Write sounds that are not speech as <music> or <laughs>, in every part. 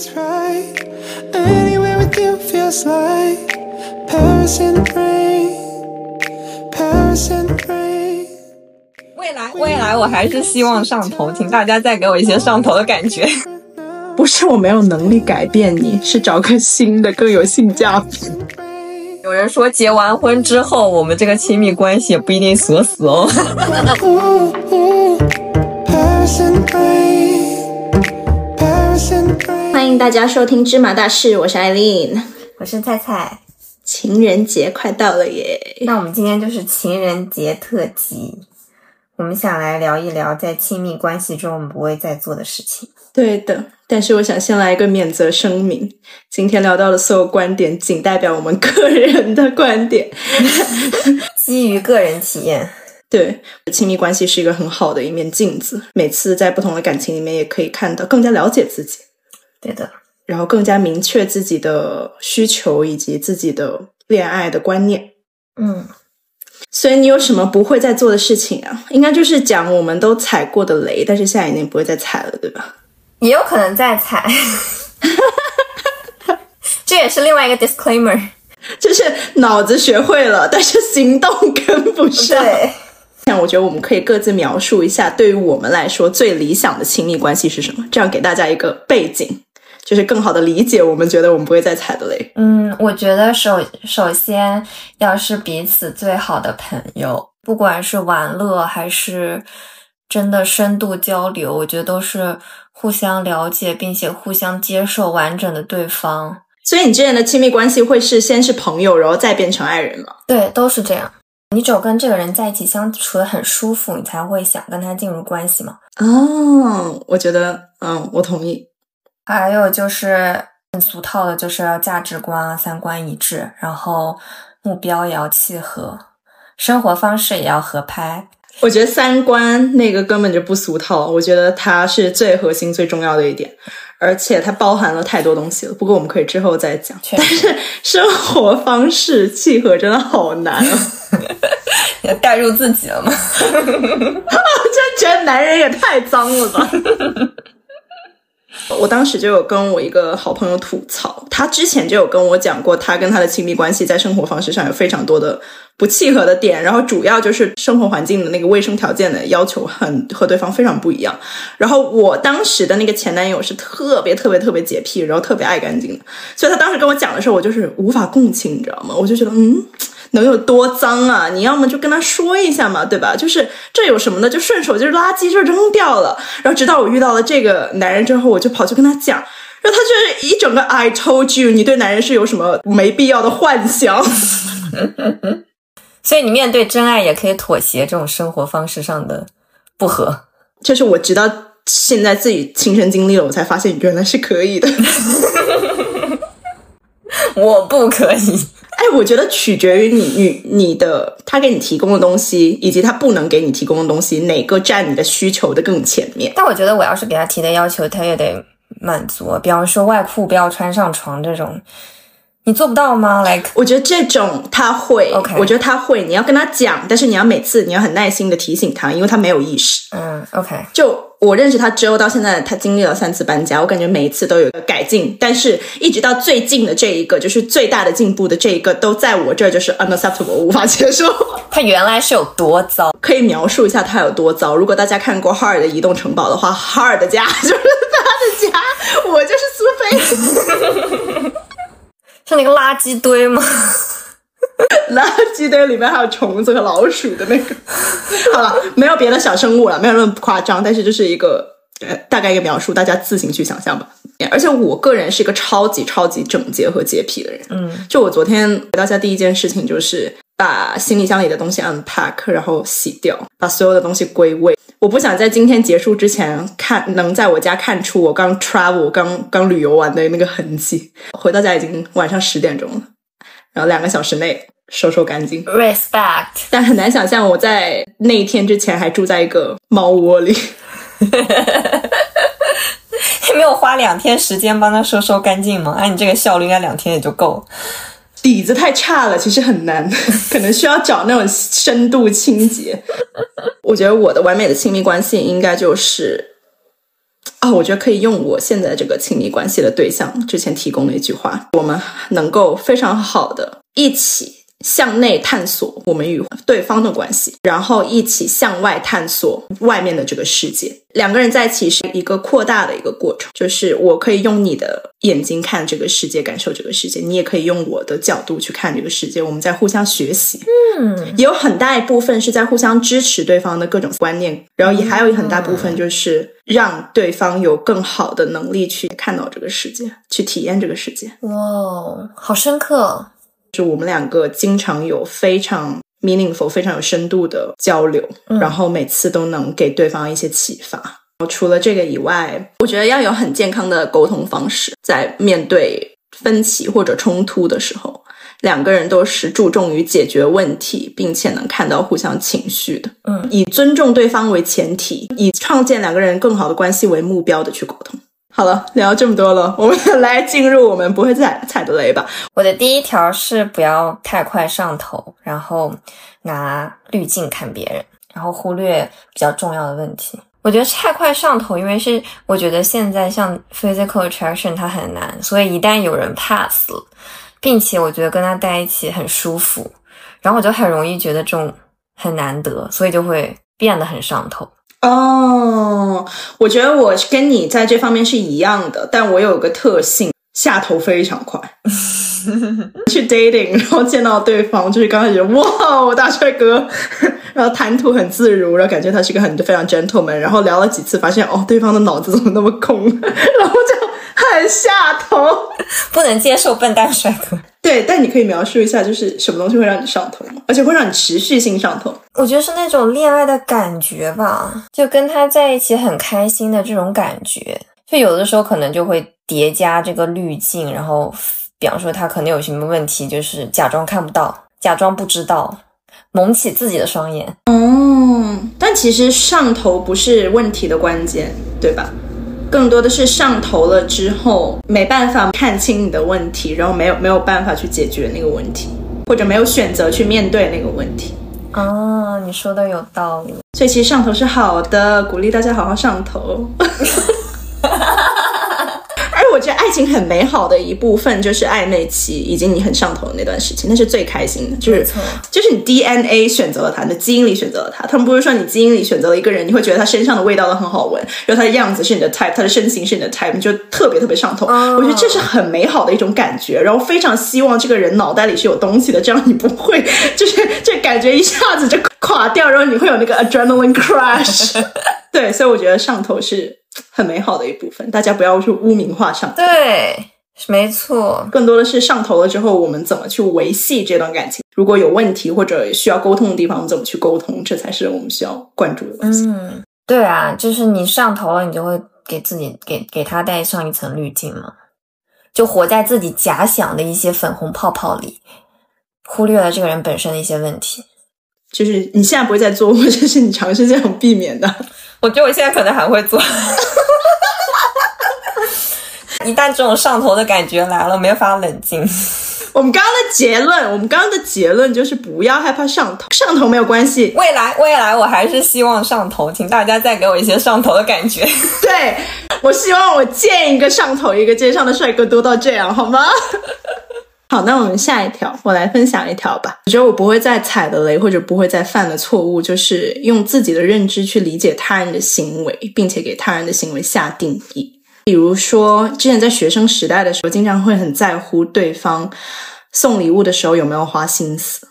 feels right. Anywhere with you feels like Paris in the rain. Paris in the rain. 未来未来，我还是希望上头，请大家再给我一些上头的感觉。<laughs> 不是我没有能力改变你，是找个新的更有性价比。有人说结完婚之后，我们这个亲密关系也不一定锁死哦。<laughs> 迎大家收听芝麻大事，我是艾琳。我是菜菜，情人节快到了耶！那我们今天就是情人节特辑，我们想来聊一聊在亲密关系中我们不会再做的事情。对的，但是我想先来一个免责声明：今天聊到的所有观点仅代表我们个人的观点。<laughs> 基于个人体验，对，亲密关系是一个很好的一面镜子，每次在不同的感情里面也可以看到更加了解自己，对的，然后更加明确自己的需求以及自己的恋爱的观念。嗯，所以你有什么不会再做的事情啊？应该就是讲我们都踩过的雷，但是现在已经不会再踩了，对吧？也有可能再踩，<laughs> 这也是另外一个 disclaimer。就是脑子学会了，但是行动跟不上。对，那我觉得我们可以各自描述一下，对于我们来说最理想的亲密关系是什么，这样给大家一个背景，就是更好的理解我们觉得我们不会再踩的雷。嗯，我觉得首首先要是彼此最好的朋友，不管是玩乐还是真的深度交流，我觉得都是互相了解并且互相接受完整的对方。所以你之前的亲密关系会是先是朋友，然后再变成爱人吗？对，都是这样。你只有跟这个人在一起相处的很舒服，你才会想跟他进入关系嘛。哦，我觉得，嗯，我同意。还有就是很俗套的，就是要价值观啊、三观一致，然后目标也要契合，生活方式也要合拍。我觉得三观那个根本就不俗套，我觉得它是最核心、最重要的一点，而且它包含了太多东西了。不过我们可以之后再讲。但是生活方式契合真的好难啊！<laughs> 也带入自己了吗？我 <laughs> <laughs> 真觉得男人也太脏了吧！我当时就有跟我一个好朋友吐槽，他之前就有跟我讲过，他跟他的亲密关系在生活方式上有非常多的不契合的点，然后主要就是生活环境的那个卫生条件的要求很和对方非常不一样。然后我当时的那个前男友是特别特别特别洁癖，然后特别爱干净的，所以他当时跟我讲的时候，我就是无法共情，你知道吗？我就觉得嗯。能有多脏啊？你要么就跟他说一下嘛，对吧？就是这有什么的，就顺手就是垃圾就扔掉了。然后直到我遇到了这个男人之后，我就跑去跟他讲，然后他就是一整个 I told you，你对男人是有什么没必要的幻想？所以你面对真爱也可以妥协这种生活方式上的不合。就是我直到现在自己亲身经历了，我才发现原来是可以的。<laughs> 我不可以。哎，我觉得取决于你你你的他给你提供的东西，以及他不能给你提供的东西，哪个占你的需求的更前面？但我觉得我要是给他提的要求，他也得满足。比方说外裤不要穿上床这种，你做不到吗？like 我觉得这种他会 OK 我觉得他会，你要跟他讲，但是你要每次你要很耐心的提醒他，因为他没有意识。嗯，OK，就我认识他之后到现在，他经历了三次搬家，我感觉每一次都有改进，但是一直到最近的这一个，就是最大的进步的这一个，都在我这儿就是 unacceptable，我无法接受。<laughs> 他原来是有多糟？可以描述一下他有多糟。如果大家看过哈尔的移动城堡的话，哈尔的家就是他的家，我就是苏菲。是那个垃圾堆吗？<laughs> 垃圾堆里面还有虫子和老鼠的那个。<laughs> 好了，没有别的小生物了，没有那么夸张，但是就是一个呃大概一个描述，大家自行去想象吧。而且我个人是一个超级超级整洁和洁癖的人。嗯，就我昨天回到家第一件事情就是把行李箱里的东西 unpack，然后洗掉，把所有的东西归位。我不想在今天结束之前看能在我家看出我刚 travel 刚刚旅游完的那个痕迹。回到家已经晚上十点钟了，然后两个小时内收收干净。respect，但很难想象我在那一天之前还住在一个猫窝里。<laughs> 你没有花两天时间帮它收收干净吗？按你这个效率，应该两天也就够了。底子太差了，其实很难，<laughs> 可能需要找那种深度清洁。我觉得我的完美的亲密关系应该就是啊、我觉得可以用我现在这个亲密关系的对象之前提供的一句话，我们能够非常好的一起向内探索我们与对方的关系，然后一起向外探索外面的这个世界。两个人在一起是一个扩大的一个过程，就是我可以用你的眼睛看这个世界，感受这个世界，你也可以用我的角度去看这个世界，我们在互相学习。嗯，也有很大一部分是在互相支持对方的各种观念，然后也还有很大部分就是让对方有更好的能力去看到这个世界，去体验这个世界。哇哦，好深刻。就我们两个经常有非常 meaningful、非常有深度的交流，嗯然后每次都能给对方一些启发。除了这个以外，我觉得要有很健康的沟通方式，在面对分歧或者冲突的时候，两个人都是注重于解决问题，并且能看到互相情绪的。嗯以尊重对方为前提，以创建两个人更好的关系为目标的去沟通。好了，聊这么多了，我们来进入我们不会踩踩的雷吧。我的第一条是不要太快上头，然后拿滤镜看别人，然后忽略比较重要的问题。我觉得太快上头，因为是我觉得现在像 physical attraction 它很难，所以一旦有人 pass 了，并且我觉得跟他在一起很舒服，然后我就很容易觉得这种很难得，所以就会变得很上头。哦，我觉得我跟你在这方面是一样的，但我有个特性，下头非常快。<laughs> 去 dating，然后见到对方，就是刚开始哇，大帅哥，然后谈吐很自如，然后感觉他是一个很非常 gentleman，然后聊了几次，发现哦，对方的脑子怎么那么空，<laughs> 然后就很下头。不能接受笨蛋帅哥。对，但你可以描述一下，就是什么东西会让你上头吗？而且会让你持续性上头？我觉得是那种恋爱的感觉吧，就跟他在一起很开心的这种感觉。就有的时候可能就会叠加这个滤镜，然后比方说他可能有什么问题，就是假装看不到，假装不知道，蒙起自己的双眼。哦，但其实上头不是问题的关键，对吧？更多的是上头了之后没办法看清你的问题，然后没有没有办法去解决那个问题，或者没有选择去面对那个问题。啊，你说的有道理。所以其实上头是好的，鼓励大家好好上头。爱情很美好的一部分就是暧昧期以及你很上头的那段时期，那是最开心的，就是就是你 DNA 选择了他，你的基因里选择了他。他们不是说你基因里选择了一个人，你会觉得他身上的味道都很好闻，然后他的样子是你的 type，他的身形是你的 type，你就特别特别上头。哦我觉得这是很美好的一种感觉，然后非常希望这个人脑袋里是有东西的，这样你不会就是这感觉一下子就垮掉，然后你会有那个 adrenaline crash。<laughs> 对，所以我觉得上头是很美好的一部分，大家不要去污名化上头。对，没错。更多的是上头了之后，我们怎么去维系这段感情？如果有问题或者需要沟通的地方，我们怎么去沟通？这才是我们需要关注的东西。嗯，对啊，就是你上头了，你就会给自己给给他带上一层滤镜嘛，就活在自己假想的一些粉红泡泡里，忽略了这个人本身的一些问题。就是你现在不会再做，或者是你尝试这样避免的。我觉得我现在可能还会做。一旦这种上头的感觉来了，没法冷静。<laughs> 我们刚刚的结论，我们刚刚的结论就是不要害怕上头，上头没有关系。未来，未来我还是希望上头，请大家再给我一些上头的感觉。<laughs> 对我希望我见一个上头一个街上的帅哥多到这样，好吗？好，那我们下一条，我来分享一条吧。我觉得我不会再踩的雷，或者不会再犯的错误，就是用自己的认知去理解他人的行为，并且给他人的行为下定义。比如说，之前在学生时代的时候，经常会很在乎对方送礼物的时候有没有花心思。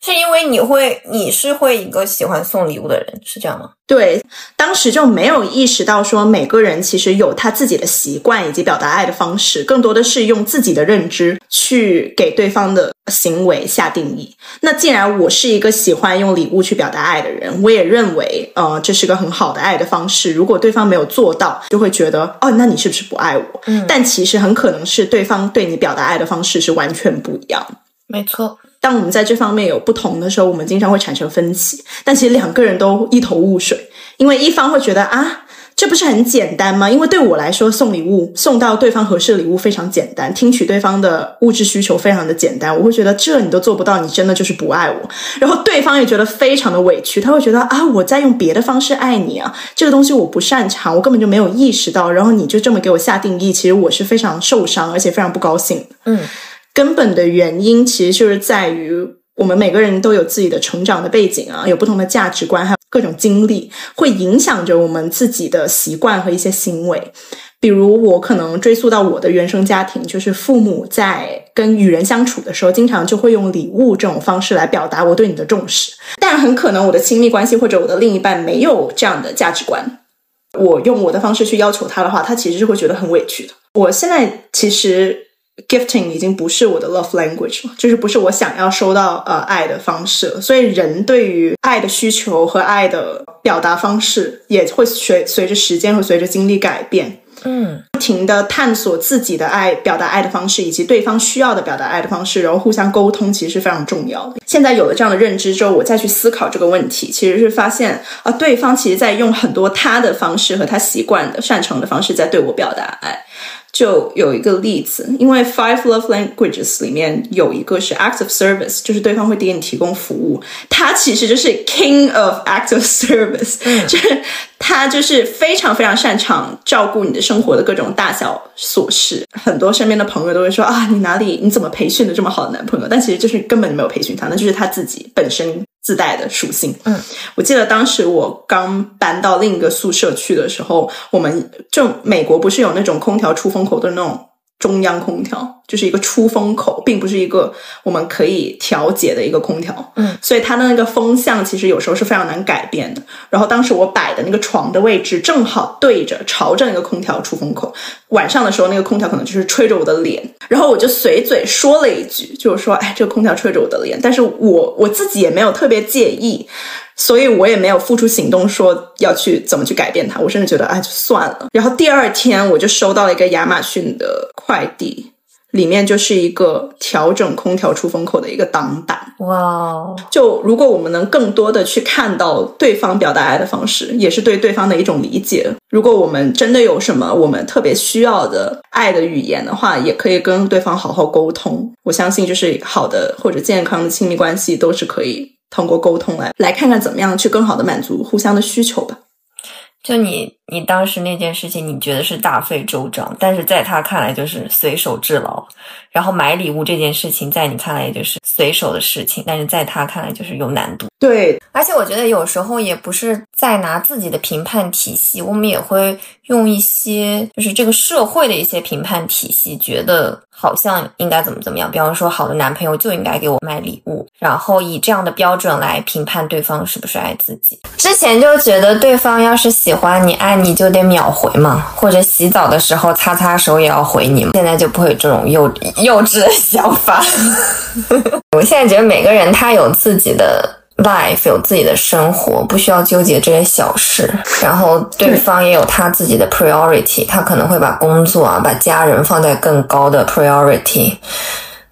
是因为你会，你是会一个喜欢送礼物的人，是这样吗？对，当时就没有意识到说每个人其实有他自己的习惯以及表达爱的方式，更多的是用自己的认知去给对方的行为下定义。那既然我是一个喜欢用礼物去表达爱的人，我也认为，呃，这是个很好的爱的方式。如果对方没有做到，就会觉得，哦，那你是不是不爱我？嗯但其实很可能是对方对你表达爱的方式是完全不一样的。没错。当我们在这方面有不同的时候，我们经常会产生分歧。但其实两个人都一头雾水，因为一方会觉得啊，这不是很简单吗？因为对我来说，送礼物送到对方合适的礼物非常简单，听取对方的物质需求非常的简单。我会觉得这你都做不到，你真的就是不爱我。然后对方也觉得非常的委屈，他会觉得啊，我在用别的方式爱你啊，这个东西我不擅长，我根本就没有意识到。然后你就这么给我下定义，其实我是非常受伤，而且非常不高兴。嗯，根本的原因其实就是在于。我们每个人都有自己的成长的背景啊，有不同的价值观，还有各种经历，会影响着我们自己的习惯和一些行为。比如，我可能追溯到我的原生家庭，就是父母在跟与人相处的时候，经常就会用礼物这种方式来表达我对你的重视。但很可能我的亲密关系或者我的另一半没有这样的价值观，我用我的方式去要求他的话，他其实是会觉得很委屈的。我现在其实。Gifting 已经不是我的 love language 了，就是不是我想要收到呃爱的方式，所以人对于爱的需求和爱的表达方式也会随随着时间和随着经历改变。嗯，不停的探索自己的爱表达爱的方式，以及对方需要的表达爱的方式，然后互相沟通，其实是非常重要的。现在有了这样的认知之后，我再去思考这个问题，其实是发现啊，对方其实在用很多他的方式和他习惯的擅长的方式在对我表达爱。就有一个例子，因为 Five Love Languages 里面有一个是 Acts of Service，就是对方会给你提供服务，他其实就是 King of Acts of Service，就是他就是非常非常擅长照顾你的生活的各种大小琐事。很多身边的朋友都会说啊，你哪里你怎么培训的这么好的男朋友？但其实就是根本就没有培训他，那就是他自己本身。自带的属性。嗯，我记得当时我刚搬到另一个宿舍去的时候，我们就美国不是有那种空调出风口的那种。中央空调就是一个出风口，并不是一个我们可以调节的一个空调。嗯，所以它的那个风向其实有时候是非常难改变的。然后当时我摆的那个床的位置正好对着朝着那个空调出风口，晚上的时候那个空调可能就是吹着我的脸，然后我就随嘴说了一句，就是说，哎，这个空调吹着我的脸，但是我我自己也没有特别介意。所以我也没有付出行动，说要去怎么去改变它。我甚至觉得，哎，就算了。然后第二天我就收到了一个亚马逊的快递，里面就是一个调整空调出风口的一个挡板。哇！就如果我们能更多的去看到对方表达爱的方式，也是对对方的一种理解。如果我们真的有什么我们特别需要的爱的语言的话，也可以跟对方好好沟通。我相信，就是好的或者健康的亲密关系都是可以。通过沟通来来看看怎么样去更好的满足互相的需求吧。就你你当时那件事情，你觉得是大费周章，但是在他看来就是随手制劳。然后买礼物这件事情，在你看来也就是随手的事情，但是在他看来就是有难度。对，而且我觉得有时候也不是在拿自己的评判体系，我们也会用一些就是这个社会的一些评判体系，觉得好像应该怎么怎么样。比方说，好的男朋友就应该给我买礼物，然后以这样的标准来评判对方是不是爱自己。之前就觉得对方要是喜欢你、爱你就得秒回嘛，或者洗澡的时候擦擦手也要回你。现在就不会有这种幼幼稚的想法。<laughs> 我现在觉得每个人他有自己的 life，有自己的生活，不需要纠结这些小事。然后对方也有他自己的 priority，他可能会把工作啊、把家人放在更高的 priority，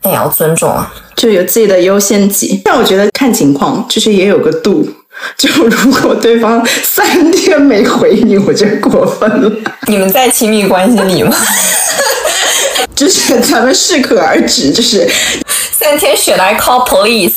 那也要尊重啊，就有自己的优先级。但我觉得看情况，就是也有个度。<laughs> 就如果对方三天没回你，我就过分了。你们在亲密关系里吗？<laughs> 就是咱们适可而止，就是三天雪来 call police。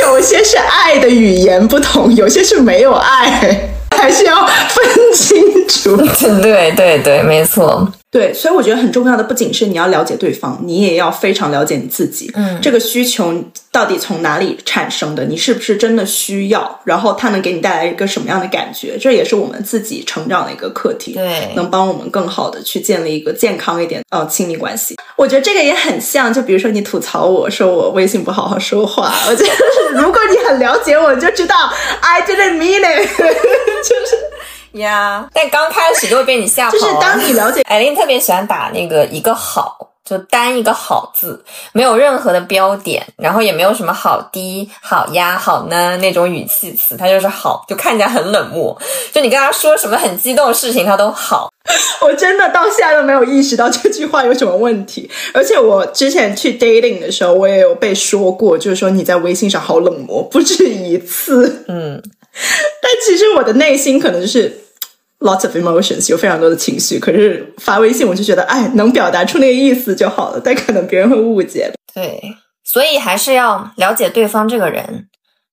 有些是爱的语言不同，有些是没有爱，还是要分清楚。<laughs> 对对对，没错。对，所以我觉得很重要的不仅是你要了解对方，你也要非常了解你自己。嗯，这个需求到底从哪里产生的？你是不是真的需要？然后它能给你带来一个什么样的感觉？这也是我们自己成长的一个课题。对，能帮我们更好的去建立一个健康一点呃亲密关系。我觉得这个也很像，就比如说你吐槽我说我微信不好好说话，我觉得如果你很了解我，就知道 I didn't mean it，<laughs> 就是。呀，但刚开始就会被你吓跑。就是当你了解艾琳特别喜欢打那个一个好，就单一个好字，没有任何的标点，然后也没有什么好低、好呀、好呢那种语气词，他就是好，就看起来很冷漠。就你跟他说什么很激动的事情，他都好。<laughs> 我真的到现在都没有意识到这句话有什么问题。而且我之前去 dating 的时候，我也有被说过，就是说你在微信上好冷漠，不止一次。嗯。<laughs> 但其实我的内心可能就是 lots of emotions，有非常多的情绪。可是发微信我就觉得，哎，能表达出那个意思就好了，但可能别人会误解。对，所以还是要了解对方这个人，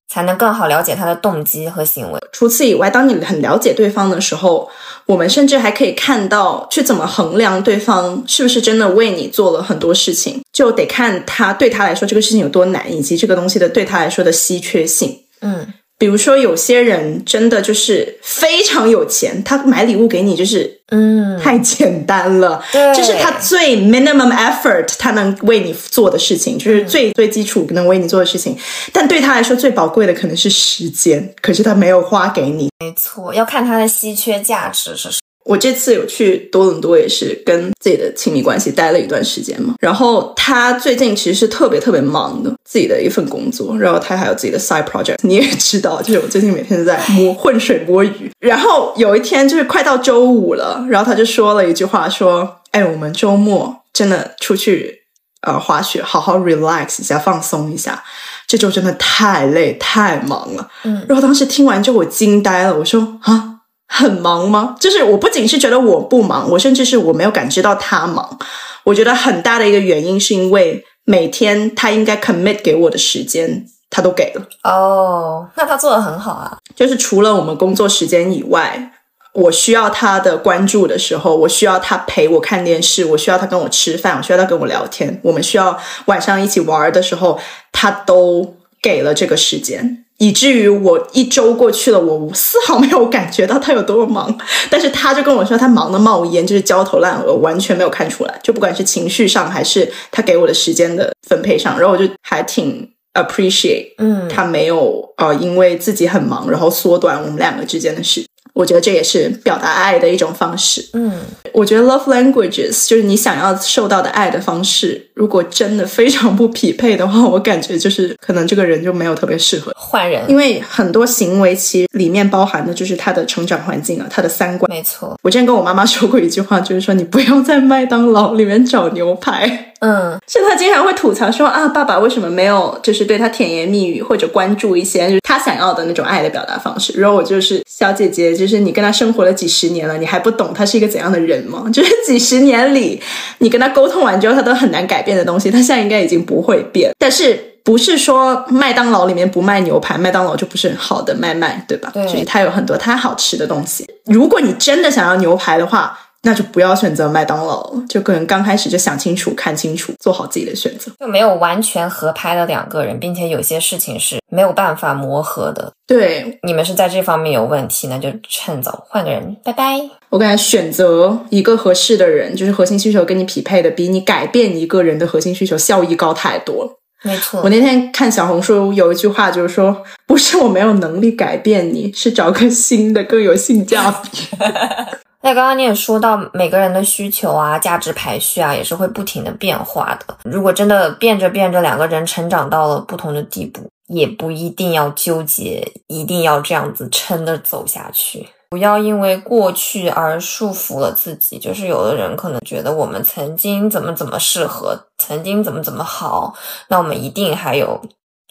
才能更好了解他的动机和行为。除此以外，当你很了解对方的时候，我们甚至还可以看到去怎么衡量对方是不是真的为你做了很多事情，就得看他对他来说这个事情有多难，以及这个东西的对他来说的稀缺性。嗯，比如说，有些人真的就是非常有钱，他买礼物给你就是嗯，太简单了，对这是他最 minimum effort 他能为你做的事情，就是最最基础能为你做的事情。但对他来说最宝贵的可能是时间，可是他没有花给你。没错，要看他的稀缺价值是什么。我这次有去多伦多，也是跟自己的亲密关系待了一段时间嘛。然后他最近其实是特别特别忙的，自己的一份工作，然后他还有自己的 side project。你也知道，就是我最近每天都在摸浑水摸鱼。然后有一天就是快到周五了，然后他就说了一句话，说：“哎，我们周末真的出去呃滑雪，好好 relax 一下，放松一下。这周真的太累太忙了。”嗯，然后当时听完之后我惊呆了，我说：“啊。”很忙吗？就是我不仅是觉得我不忙，我甚至是我没有感知到他忙。我觉得很大的一个原因是因为每天他应该 commit 给我的时间，他都给了。哦，那他做的很好啊。就是除了我们工作时间以外，我需要他的关注的时候，我需要他陪我看电视，我需要他跟我吃饭，我需要他跟我聊天，我们需要晚上一起玩的时候，他都给了这个时间。以至于我一周过去了，我丝毫没有感觉到他有多么忙，但是他就跟我说他忙得冒烟，就是焦头烂额，完全没有看出来。就不管是情绪上，还是他给我的时间的分配上，然后我就还挺 appreciate，嗯，他没有呃因为自己很忙，然后缩短我们两个之间的时间。我觉得这也是表达爱的一种方式。嗯，我觉得 love languages 就是你想要受到的爱的方式，如果真的非常不匹配的话，我感觉就是可能这个人就没有特别适合。换人，因为很多行为其实里面包含的就是他的成长环境啊，他的三观。没错，我之前跟我妈妈说过一句话，就是说你不要在麦当劳里面找牛排。嗯，是他经常会吐槽说啊，爸爸为什么没有就是对他甜言蜜语或者关注一些就是他想要的那种爱的表达方式？然后我就是小姐姐，就是你跟他生活了几十年了，你还不懂他是一个怎样的人吗？<laughs> 就是几十年里，你跟他沟通完之后，他都很难改变的东西，他现在应该已经不会变。但是不是说麦当劳里面不卖牛排，麦当劳就不是好的卖卖，对吧？对所以它有很多它好吃的东西。如果你真的想要牛排的话，那就不要选择麦当劳，就可能刚开始就想清楚、看清楚，做好自己的选择。就没有完全合拍的两个人，并且有些事情是没有办法磨合的。对你们是在这方面有问题，那就趁早换个人，拜拜。我感觉选择一个合适的人，就是核心需求跟你匹配的，比你改变一个人的核心需求效益高太多了。没错我，那天看小红书有一句话，就是说，不是我没有能力改变你，是找个新的更有性价比。<laughs> 那刚刚你也说到，每个人的需求啊、价值排序啊，也是会不停的变化的。如果真的变着变着，两个人成长到了不同的地步，也不一定要纠结，一定要这样子撑着走下去。不要因为过去而束缚了自己。就是有的人可能觉得我们曾经怎么怎么适合，曾经怎么怎么好，那我们一定还有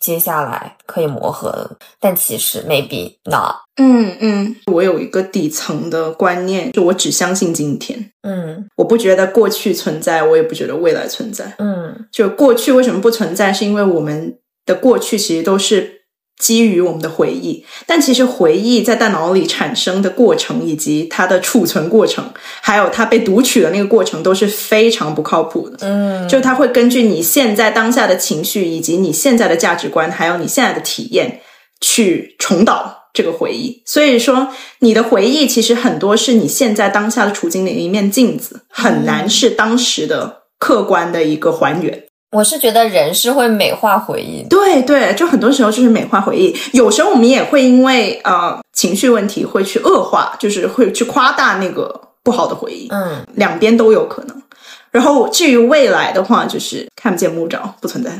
接下来可以磨合的。但其实 maybe not。嗯嗯，我有一个底层的观念，就我只相信今天，嗯我不觉得过去存在，我也不觉得未来存在。嗯就过去为什么不存在，是因为我们的过去其实都是基于我们的回忆，但其实回忆在大脑里产生的过程，以及它的储存过程，还有它被读取的那个过程，都是非常不靠谱的。嗯，就它会根据你现在当下的情绪，以及你现在的价值观，还有你现在的体验，去重蹈这个回忆。所以说，你的回忆其实很多是你现在当下的处境的一面镜子，很难是当时的客观的一个还原。我是觉得人是会美化回忆的。对对，就很多时候就是美化回忆，有时候我们也会因为呃情绪问题会去恶化，就是会去夸大那个不好的回忆，嗯，两边都有可能。然后至于未来的话，就是看不见摸不着，不存在。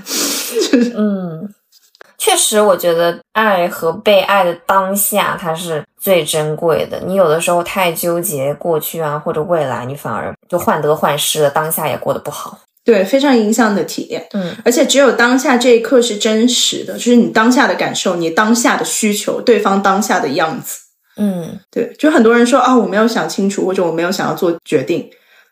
<laughs> 嗯，确实，我觉得爱和被爱的当下，它是最珍贵的。你有的时候太纠结过去啊，或者未来，你反而就患得患失了，当下也过得不好。对，非常影响你的体验。嗯，而且只有当下这一刻是真实的，就是你当下的感受，你当下的需求，对方当下的样子。嗯对，就很多人说啊，我没有想清楚，或者我没有想要做决定，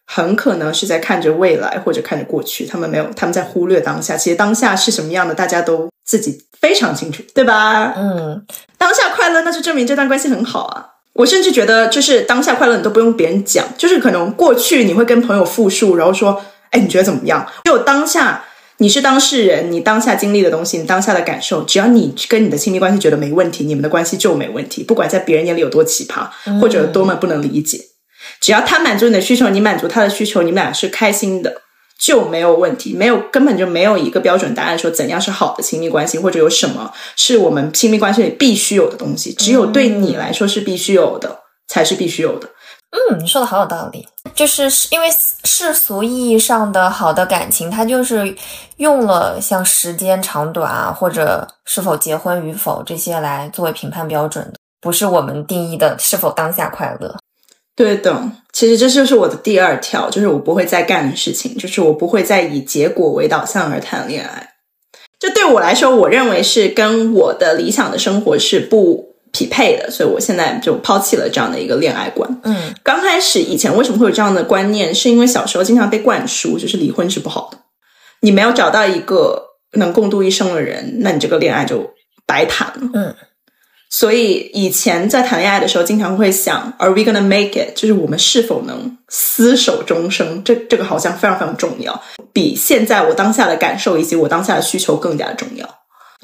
很可能是在看着未来或者看着过去，他们没有，他们在忽略当下。其实当下是什么样的，大家都自己非常清楚，对吧？嗯，当下快乐，那就证明这段关系很好啊。我甚至觉得，就是当下快乐，你都不用别人讲，就是可能过去你会跟朋友复述，然后说，哎，你觉得怎么样？只有当下你是当事人，你当下经历的东西，你当下的感受，只要你跟你的亲密关系觉得没问题，你们的关系就没问题，不管在别人眼里有多奇葩，或者多么不能理解，只要他满足你的需求，你满足他的需求，你们俩是开心的。就没有问题，没有根本就没有一个标准答案说怎样是好的亲密关系，或者有什么是我们亲密关系里必须有的东西。只有对你来说是必须有的，才是必须有的。嗯，你说的好有道理，就是因为世俗意义上的好的感情，它就是用了像时间长短啊，或者是否结婚与否这些来作为评判标准的，不是我们定义的是否当下快乐。对的，其实这就是我的第二条，就是我不会再干的事情，就是我不会再以结果为导向而谈恋爱。这对我来说，我认为是跟我的理想的生活是不匹配的，所以我现在就抛弃了这样的一个恋爱观。嗯刚开始以前为什么会有这样的观念，是因为小时候经常被灌输，就是离婚是不好的，你没有找到一个能共度一生的人，那你这个恋爱就白谈了。嗯所以以前在谈恋爱的时候，经常会想，Are we gonna make it？就是我们是否能厮守终生？这这个好像非常非常重要，比现在我当下的感受以及我当下的需求更加重要。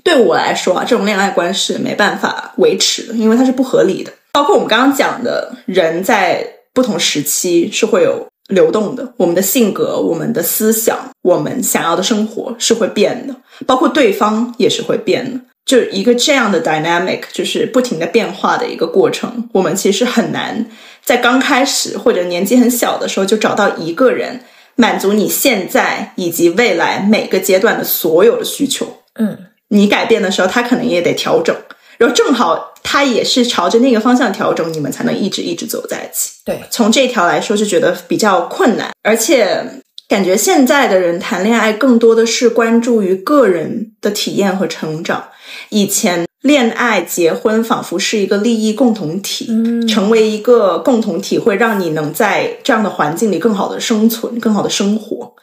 对我来说啊，这种恋爱观是没办法维持的，因为它是不合理的。包括我们刚刚讲的，人在不同时期是会有流动的，我们的性格、我们的思想、我们想要的生活是会变的，包括对方也是会变的。就一个这样的 dynamic，就是不停的变化的一个过程。我们其实很难在刚开始或者年纪很小的时候就找到一个人满足你现在以及未来每个阶段的所有的需求。嗯你改变的时候，他可能也得调整，然后正好他也是朝着那个方向调整，你们才能一直一直走在一起。对，从这一条来说，就觉得比较困难，而且感觉现在的人谈恋爱更多的是关注于个人的体验和成长。以前恋爱、结婚仿佛是一个利益共同体，嗯成为一个共同体会让你能在这样的环境里更好的生存、更好的生活。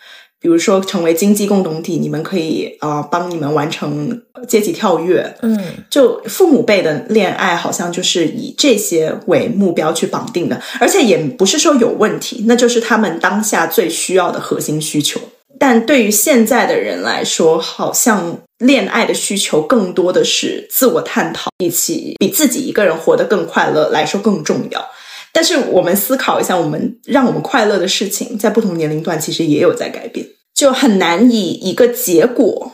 比如说，成为经济共同体，你们可以啊、呃帮你们完成阶级跳跃，嗯就父母辈的恋爱好像就是以这些为目标去绑定的，而且也不是说有问题，那就是他们当下最需要的核心需求。但对于现在的人来说，好像恋爱的需求更多的是自我探讨，以及比自己一个人活得更快乐来说更重要。但是我们思考一下，我们让我们快乐的事情，在不同年龄段其实也有在改变，就很难以一个结果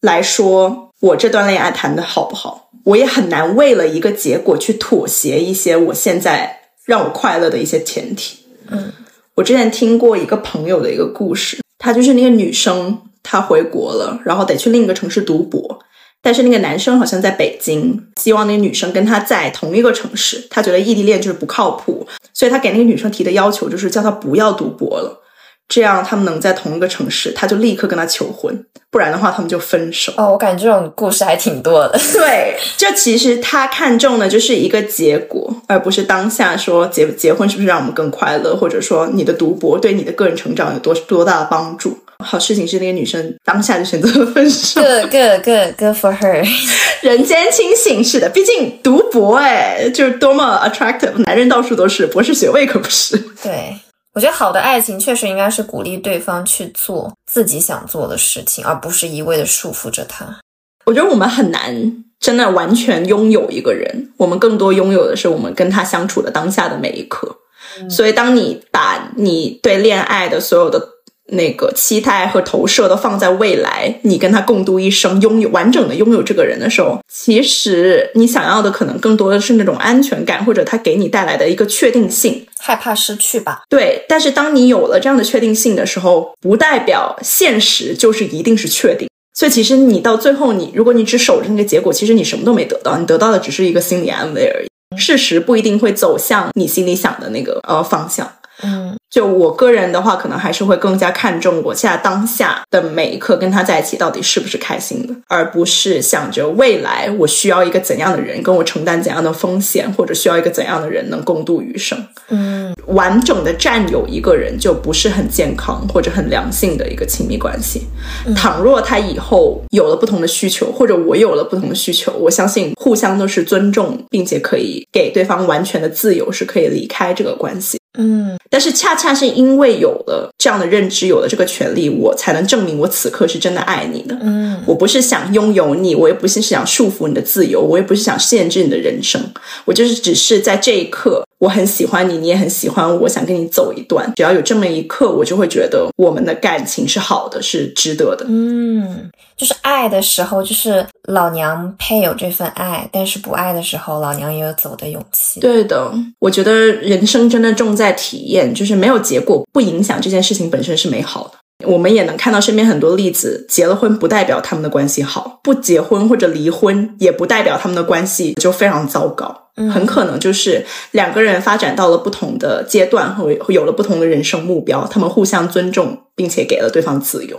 来说，我这段恋爱谈的好不好，我也很难为了一个结果去妥协一些我现在让我快乐的一些前提。嗯，我之前听过一个朋友的一个故事，她就是那个女生，她回国了，然后得去另一个城市读博，但是那个男生好像在北京，希望那个女生跟他在同一个城市，他觉得异地恋就是不靠谱，所以他给那个女生提的要求就是叫她不要读博了。这样他们能在同一个城市，他就立刻跟他求婚，不然的话他们就分手。哦，我感觉这种故事还挺多的。对，这其实他看重的就是一个结果，而不是当下说结结婚是不是让我们更快乐，或者说你的读博对你的个人成长有多多大的帮助。好事情是那个女生当下就选择了分手，Good, good, good, good for her。人间清醒是的，毕竟读博哎，就是多么 attractive，男人到处都是，博士学位可不是。对，我觉得好的爱情确实应该是鼓励对方去做自己想做的事情，而不是一味的束缚着他。我觉得我们很难真的完全拥有一个人，我们更多拥有的是我们跟他相处的当下的每一刻。所以，当你把你对恋爱的所有的那个期待和投射都放在未来，你跟他共度一生，拥有完整的拥有这个人的时候，其实你想要的可能更多的是那种安全感，或者他给你带来的一个确定性。害怕失去吧？对，但是当你有了这样的确定性的时候，不代表现实就是一定是确定。所以其实你到最后你，如果你只守着那个结果，其实你什么都没得到，你得到的只是一个心理安慰而已。事实不一定会走向你心里想的那个呃方向。嗯就我个人的话，可能还是会更加看重我现在当下的每一刻跟他在一起到底是不是开心的，而不是想着未来我需要一个怎样的人跟我承担怎样的风险，或者需要一个怎样的人能共度余生。嗯完整的占有一个人，就不是很健康或者很良性的一个亲密关系。倘若他以后有了不同的需求，或者我有了不同的需求，我相信互相都是尊重，并且可以给对方完全的自由，是可以离开这个关系。嗯。但是恰恰是因为有了这样的认知，有了这个权利，我才能证明我此刻是真的爱你的。嗯。我不是想拥有你，我也不是想束缚你的自由，我也不是想限制你的人生，我就是只是在这一刻，我很喜欢你，你也很喜欢我，我想跟你走一段。只要有这么一刻，我就会觉得我们的感情是好的，是值得的。嗯，就是爱的时候，就是老娘配有这份爱，但是不爱的时候，老娘也有走的勇气。对的，我觉得人生真的重在体验，就是没有结果不影响这件事情本身是美好的。我们也能看到身边很多例子，结了婚不代表他们的关系好，不结婚或者离婚也不代表他们的关系就非常糟糕。嗯很可能就是两个人发展到了不同的阶段，和有了不同的人生目标，他们互相尊重，并且给了对方自由。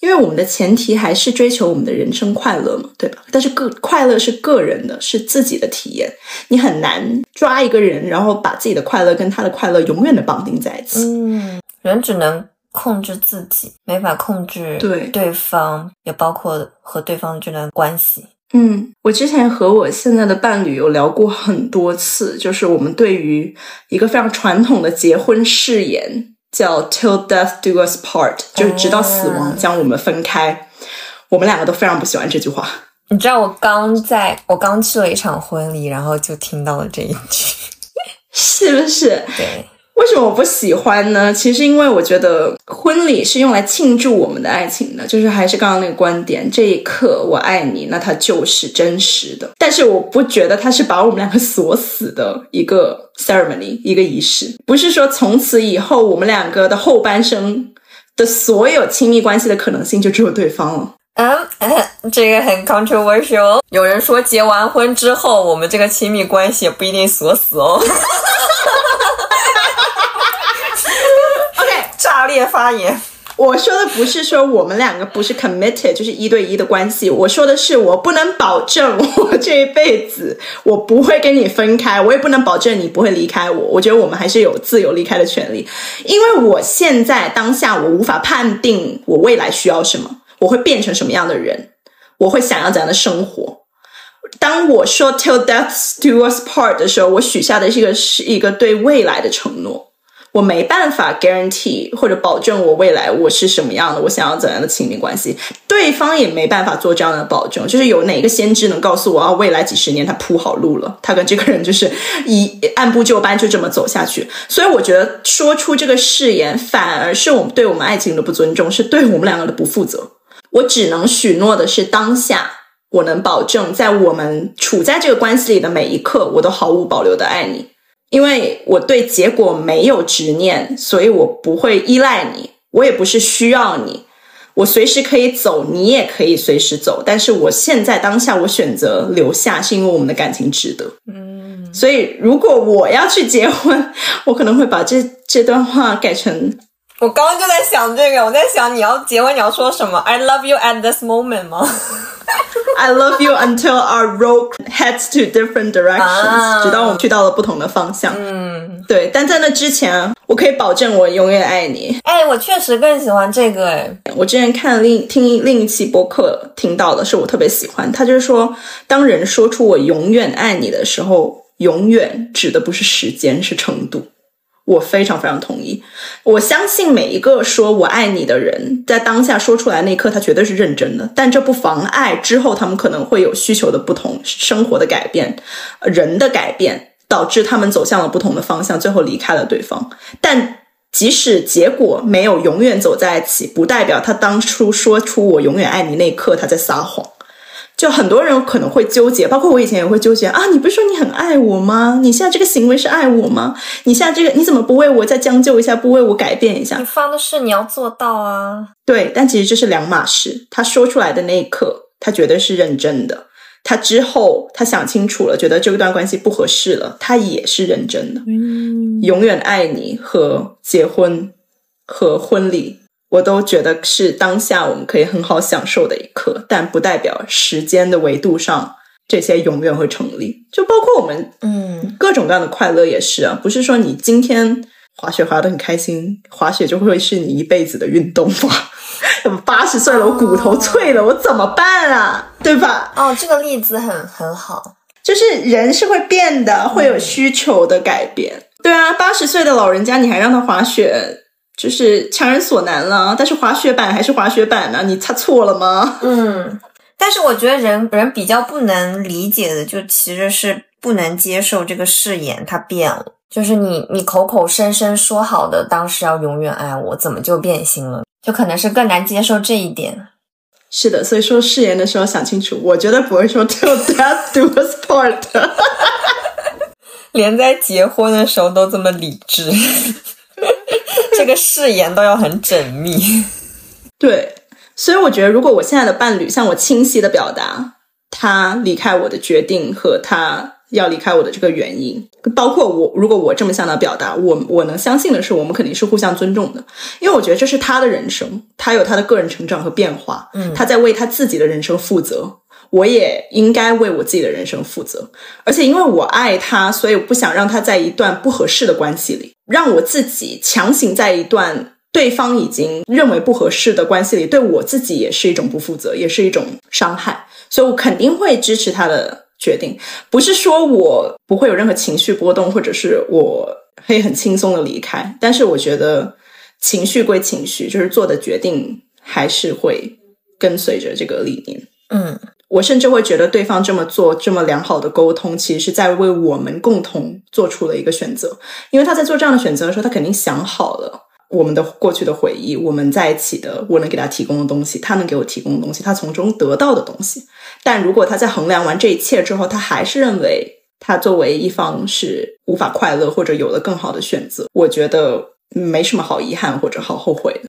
因为我们的前提还是追求我们的人生快乐嘛，对吧？但是个快乐是个人的，是自己的体验，你很难抓一个人，然后把自己的快乐跟他的快乐永远的绑定在一起。嗯，人只能控制自己，没法控制对对方，也包括和对方的这段关系。嗯，我之前和我现在的伴侣有聊过很多次，就是我们对于一个非常传统的结婚誓言叫 “till death do us part”，就是直到死亡将我们分开。我们两个都非常不喜欢这句话。你知道我刚在我刚去了一场婚礼，然后就听到了这一句。<laughs> 是不是？对，为什么我不喜欢呢？其实因为我觉得婚礼是用来庆祝我们的爱情的，就是还是刚刚那个观点，这一刻我爱你，那它就是真实的。但是我不觉得它是把我们两个锁死的一个 ceremony，一个仪式，不是说从此以后我们两个的后半生的所有亲密关系的可能性就只有对方了。嗯，<laughs> 这个很 controversial。有人说结完婚之后，我们这个亲密关系也不一定锁死哦。<laughs> OK，炸裂发言。我说的不是说我们两个不是 committed，就是一对一的关系。我说的是我不能保证我这一辈子我不会跟你分开，我也不能保证你不会离开我。我觉得我们还是有自由离开的权利，因为我现在当下我无法判定我未来需要什么，我会变成什么样的人，我会想要怎样的生活。当我说 till death do us part 的时候，我许下的是一个是一个对未来的承诺。我没办法 guarantee 或者保证我未来我是什么样的，我想要怎样的亲密关系，对方也没办法做这样的保证。就是有哪个先知能告诉我啊，未来几十年他铺好路了，他跟这个人就是一 <laughs> 按部就班就这么走下去。所以我觉得说出这个誓言，反而是我们对我们爱情的不尊重，是对我们两个的不负责。我只能许诺的是当下。我能保证，在我们处在这个关系里的每一刻，我都毫无保留的爱你。因为我对结果没有执念，所以我不会依赖你，我也不是需要你，我随时可以走，你也可以随时走。但是我现在当下，我选择留下，是因为我们的感情值得。嗯，所以如果我要去结婚，我可能会把这这段话改成我刚刚就在想这个，我在想你要结婚你要说什么？I love you at this moment 吗？<laughs> I love you until our road heads to different directions，、啊直到我们去到了不同的方向。嗯，对，但在那之前，我可以保证我永远爱你。哎，我确实更喜欢这个哎。我之前看另听另一期播客听到的是我特别喜欢，他就是说，当人说出我永远爱你的时候，永远指的不是时间，是程度。我非常非常同意，我相信每一个说我爱你的人，在当下说出来那一刻，他绝对是认真的。但这不妨碍之后他们可能会有需求的不同、生活的改变、人的改变，导致他们走向了不同的方向，最后离开了对方。但即使结果没有永远走在一起，不代表他当初说出“我永远爱你”那一刻他在撒谎。就很多人可能会纠结，包括我以前也会纠结啊！你不是说你很爱我吗？你现在这个行为是爱我吗？你现在这个你怎么不为我再将就一下，不为我改变一下你？发的是你要做到啊！对，但其实这是两码事。他说出来的那一刻，他绝对是认真的，他之后他想清楚了，觉得这段关系不合适了，他也是认真的。嗯，永远爱你和结婚和婚礼，我都觉得是当下我们可以很好享受的一刻，但不代表时间的维度上这些永远会成立。就包括我们嗯，各种各样的快乐也是啊，不是说你今天滑雪滑得很开心，滑雪就会是你一辈子的运动吧？<laughs> 八十岁了，我骨头脆了，我怎么办啊？对吧？哦，这个例子很很好。就是人是会变的，会有需求的改变。对啊，八十岁的老人家，你还让他滑雪，就是强人所难了。但是滑雪板还是滑雪板呢、你擦错了吗？嗯，但是我觉得人人比较不能理解的，就其实是不能接受这个誓言它变了。就是你你口口声声说好的，当时要永远爱我，怎么就变心了？就可能是更难接受这一点。是的，所以说誓言的时候想清楚，我觉得不会说 till death do us part。<laughs> 连在结婚的时候都这么理智，这个誓言都要很缜密。<laughs> 对，所以我觉得，如果我现在的伴侣向我清晰的表达他离开我的决定和他要离开我的这个原因，包括我，如果我这么向他表达，我我能相信的是，我们肯定是互相尊重的，因为我觉得这是他的人生，他有他的个人成长和变化，嗯他在为他自己的人生负责。我也应该为我自己的人生负责，而且因为我爱他，所以我不想让他在一段不合适的关系里，让我自己强行在一段对方已经认为不合适的关系里，对我自己也是一种不负责，也是一种伤害，所以我肯定会支持他的决定。不是说我不会有任何情绪波动，或者是我可以很轻松的离开，但是我觉得情绪归情绪，就是做的决定还是会跟随着这个理念。嗯我甚至会觉得对方这么做，这么良好的沟通，其实是在为我们共同做出了一个选择。因为他在做这样的选择的时候，他肯定想好了我们的过去的回忆，我们在一起的，我能给他提供的东西，他能给我提供的东西，他从中得到的东西。但如果他在衡量完这一切之后，他还是认为他作为一方是无法快乐，或者有了更好的选择，我觉得没什么好遗憾或者好后悔的。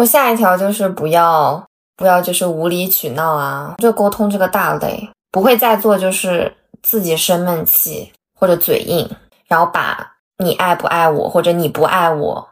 我下一条就是不要不要就是无理取闹啊，就沟通这个大类，不会再做就是自己生闷气或者嘴硬，然后把你爱不爱我或者你不爱我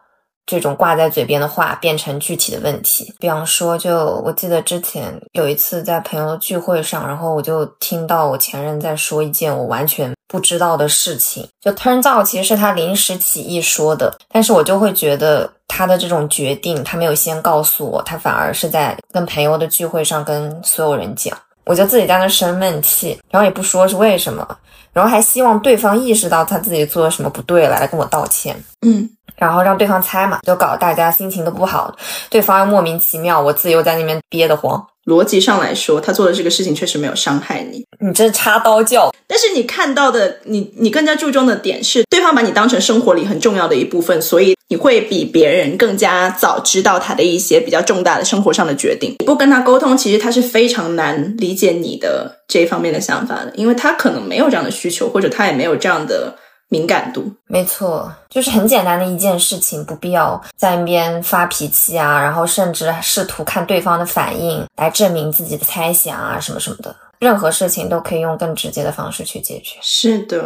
这种挂在嘴边的话变成具体的问题。比方说，就我记得之前有一次在朋友聚会上，然后我就听到我前任在说一件我完全不知道的事情，就 turns out 其实是他临时起意说的，但是我就会觉得他的这种决定，他没有先告诉我，他反而是在跟朋友的聚会上跟所有人讲，我就自己在那生闷气，然后也不说是为什么，然后还希望对方意识到他自己做了什么不对了，来跟我道歉。嗯，然后让对方猜嘛，就搞得大家心情都不好，对方又莫名其妙，我自己又在那边憋得慌。逻辑上来说，他做的这个事情确实没有伤害你，你这插刀教，但是你看到的，你你更加注重的点是，对方把你当成生活里很重要的一部分，所以你会比别人更加早知道他的一些比较重大的生活上的决定。你不跟他沟通，其实他是非常难理解你的这一方面的想法的，因为他可能没有这样的需求，或者他也没有这样的敏感度。没错，就是很简单的一件事情，不必要在那边发脾气啊，然后甚至试图看对方的反应来证明自己的猜想啊，什么什么的。任何事情都可以用更直接的方式去解决。是的，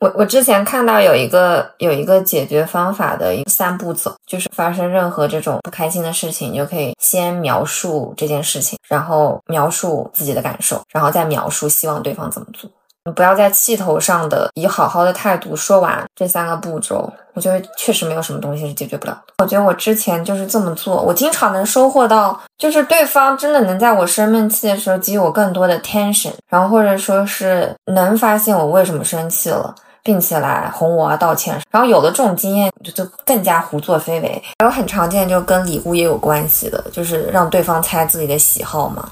我我之前看到有一个有一个解决方法的一个三步走，就是发生任何这种不开心的事情，你就可以先描述这件事情，然后描述自己的感受，然后再描述希望对方怎么做。不要在气头上的以好好的态度说完这三个步骤，我觉得确实没有什么东西是解决不了的。我觉得我之前就是这么做，我经常能收获到，就是对方真的能在我生闷气的时候给予我更多的 tension，然后或者说是能发现我为什么生气了。并且来哄我啊道歉，然后有了这种经验，就就更加胡作非为。还有很常见，就跟礼物也有关系的，就是让对方猜自己的喜好嘛。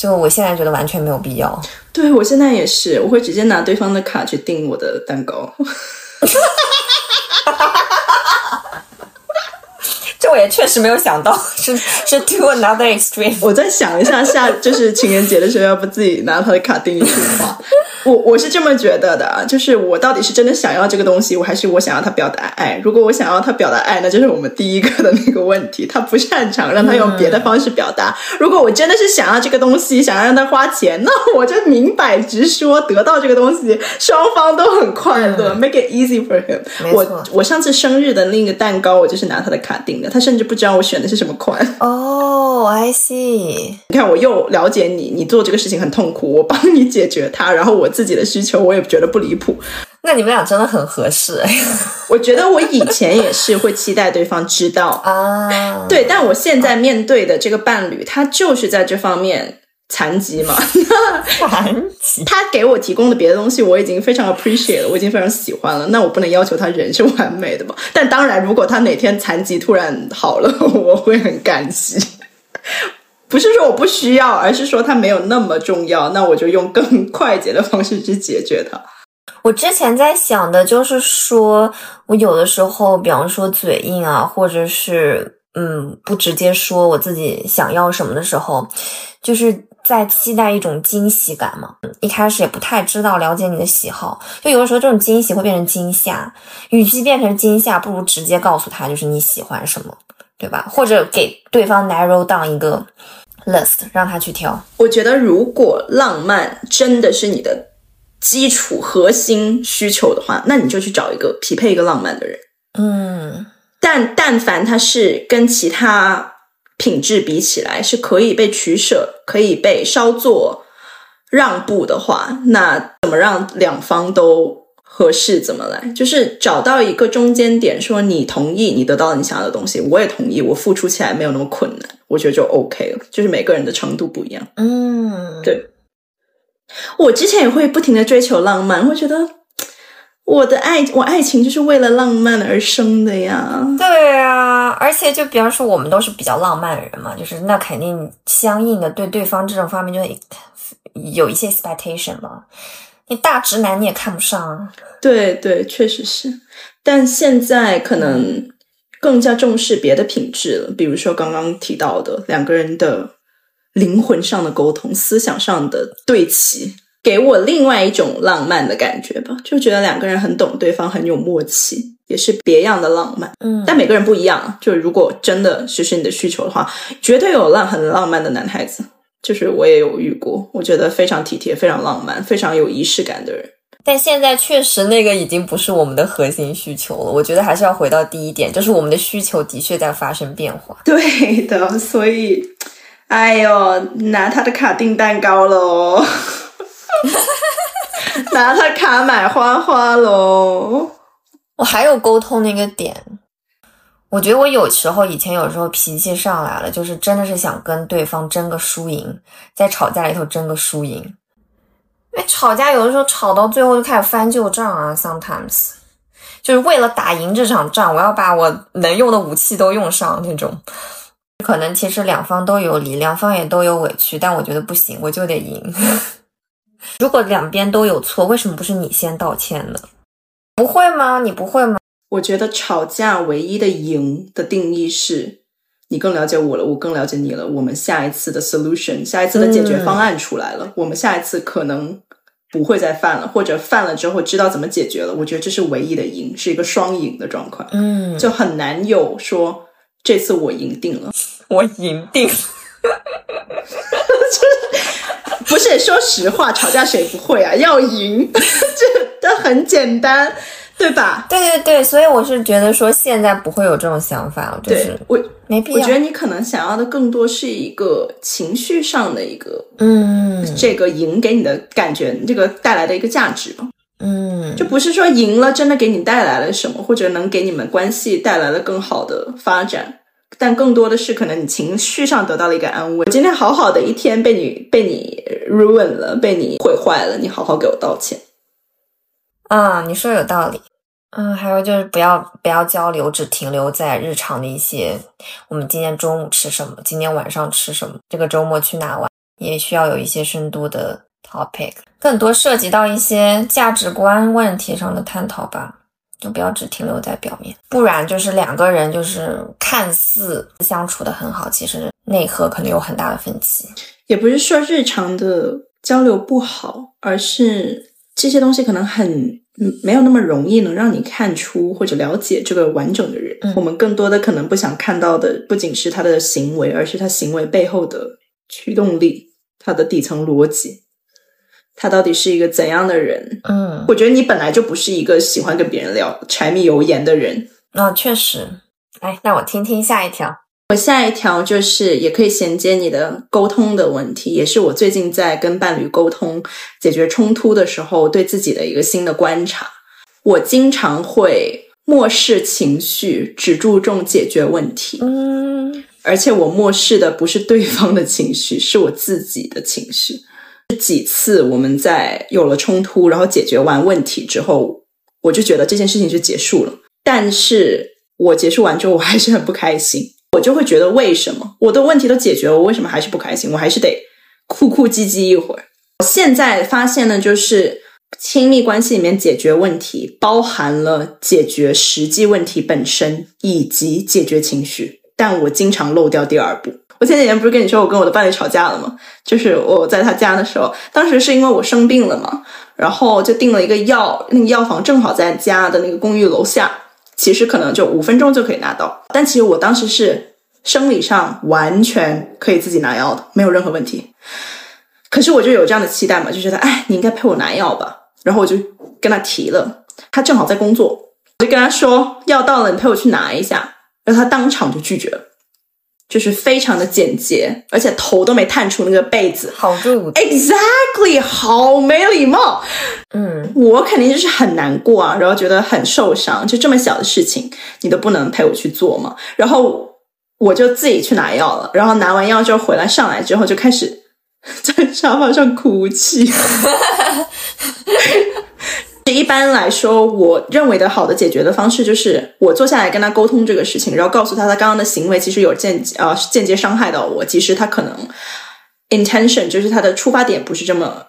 就我现在觉得完全没有必要。<laughs> 对我现在也是，我会直接拿对方的卡去订我的蛋糕。<laughs> 这我也确实没有想到，<laughs> 是是 to another extreme。我在想一下，下就是情人节的时候，要不自己拿他的卡订一束花。我我是这么觉得的啊，就是我到底是真的想要这个东西，我还是我想要他表达爱？如果我想要他表达爱，那就是我们第一个的那个问题，他不擅长，让他用别的方式表达。如果我真的是想要这个东西，想要让他花钱，那我就明摆直说，得到这个东西，双方都很快乐、m a k e it easy for him。我我上次生日的那个蛋糕，我就是拿他的卡订的，他甚至不知道我选的是什么款。哦、i see。你看，我又了解你，你做这个事情很痛苦，我帮你解决它，然后我自己的需求我也觉得不离谱。那你们俩真的很合适哎 <laughs> 我觉得我以前也是会期待对方知道，<laughs> 啊！对，但我现在面对的这个伴侣，他就是在这方面残疾嘛，残疾。<laughs> 他给我提供的别的东西我已经非常 appreciate 了，我已经非常喜欢了，那我不能要求他人是完美的嘛。但当然，如果他哪天残疾突然好了，<laughs> 我会很感激。不是说我不需要，而是说他没有那么重要，那我就用更快捷的方式去解决它。我之前在想的就是说，我有的时候，比方说嘴硬啊，或者是嗯不直接说我自己想要什么的时候，就是在期待一种惊喜感嘛。一开始也不太知道了解你的喜好，就有的时候这种惊喜会变成惊吓，与其变成惊吓，不如直接告诉他就是你喜欢什么，对吧？或者给对方 narrow down 一个 list，让他去挑。我觉得，如果浪漫真的是你的基础核心需求的话，那你就去找一个匹配一个浪漫的人。嗯但但凡他是跟其他品质比起来是可以被取舍、可以被稍作让步的话，那怎么让两方都合适怎么来？就是找到一个中间点，说你同意，你得到了你想要的东西，我也同意，我付出起来没有那么困难，我觉得就 OK 了。就是每个人的程度不一样。嗯，对我之前也会不停的追求浪漫，会觉得我的爱，我爱情就是为了浪漫而生的呀。对啊，而且就比方说，我们都是比较浪漫的人嘛，就是那肯定相应的对对方这种方面就有一些 expectation 嘛。你大直男你也看不上。对对，确实是。但现在可能更加重视别的品质了，比如说刚刚提到的两个人的灵魂上的沟通、思想上的对齐，给我另外一种浪漫的感觉吧，就觉得两个人很懂对方，很有默契，也是别样的浪漫。嗯，但每个人不一样啊，就如果真的实施你的需求的话，绝对有浪很浪漫的男孩子，就是我也有遇过，我觉得非常体贴、非常浪漫、非常有仪式感的人。但现在确实那个已经不是我们的核心需求了。我觉得还是要回到第一点，就是我们的需求的确在发生变化。对的，所以，哎呦，拿他的卡订蛋糕喽，<laughs> <laughs> 拿他卡买花花喽。我还有沟通那个点，我觉得我有时候以前有时候脾气上来了，就是真的是想跟对方争个输赢，在吵架里头争个输赢。哎，吵架有的时候吵到最后就开始翻旧账啊，sometimes 就是为了打赢这场仗，我要把我能用的武器都用上那种。可能其实两方都有理，两方也都有委屈，但我觉得不行，我就得赢。<laughs> 如果两边都有错，为什么不是你先道歉呢？不会吗？你不会吗？我觉得吵架唯一的赢的定义是，你更了解我了，我更了解你了。我们下一次的 solution，下一次的解决方案出来了，我们下一次可能不会再犯了，或者犯了之后知道怎么解决了。我觉得这是唯一的赢，是一个双赢的状况，嗯，就很难有说这次我赢定了。<laughs> 我赢定了。<laughs> 不是，说实话，吵架谁不会啊？要赢，这 <laughs> 这很简单，对吧？对对对，所以我是觉得说现在不会有这种想法，就对是我，没必要。我觉得你可能想要的更多是一个情绪上的一个嗯这个赢给你的感觉，这个带来的一个价值吧，嗯，就不是说赢了真的给你带来了什么，或者能给你们关系带来了更好的发展。但更多的是可能你情绪上得到了一个安慰。今天好好的一天被你被你 ruin 了，被你毁坏了，你好好给我道歉。啊，你说有道理。嗯，还有就是不要不要交流，只停留在日常的一些，我们今天中午吃什么，今天晚上吃什么，这个周末去哪玩，也需要有一些深度的 topic，更多涉及到一些价值观问题上的探讨吧。就不要只停留在表面，不然就是两个人就是看似相处的很好，其实内核可能有很大的分歧。也不是说日常的交流不好，而是这些东西可能很没有那么容易能让你看出或者了解这个完整的人。嗯我们更多的可能不想看到的，不仅是他的行为，而是他行为背后的驱动力，他的底层逻辑，他到底是一个怎样的人？嗯，我觉得你本来就不是一个喜欢跟别人聊柴米油盐的人。哦，确实。哎，那我听听下一条。我下一条就是也可以衔接你的沟通的问题，也是我最近在跟伴侣沟通、解决冲突的时候对自己的一个新的观察。我经常会漠视情绪，只注重解决问题，嗯而且我漠视的不是对方的情绪，是我自己的情绪。几次我们在有了冲突，然后解决完问题之后，我就觉得这件事情就结束了。但是我结束完之后，我还是很不开心。我就会觉得，为什么我的问题都解决了，我为什么还是不开心？我还是得哭哭唧唧一会儿。我现在发现呢，就是亲密关系里面解决问题，包含了解决实际问题本身以及解决情绪，但我经常漏掉第二步。我前几天不是跟你说我跟我的伴侣吵架了吗？就是我在他家的时候，当时是因为我生病了嘛，然后就订了一个药，那个药房正好在家的那个公寓楼下，其实可能就五分钟就可以拿到。但其实我当时是生理上完全可以自己拿药的，没有任何问题。可是我就有这样的期待嘛，就觉得哎，你应该陪我拿药吧。然后我就跟他提了，他正好在工作，我就跟他说药到了，你陪我去拿一下。然后他当场就拒绝了，就是非常的简洁，而且头都没探出那个被子。好 rude。Exactly，好没礼貌。嗯我肯定就是很难过啊，然后觉得很受伤，就这么小的事情你都不能陪我去做嘛。然后我就自己去拿药了，然后拿完药之后回来上来之后就开始 <laughs> 在沙发上哭泣。<laughs> 一般来说，我认为的好的解决的方式就是我坐下来跟他沟通这个事情，然后告诉他他刚刚的行为其实有间呃间接伤害到我，其实他可能 intention 就是他的出发点不是这么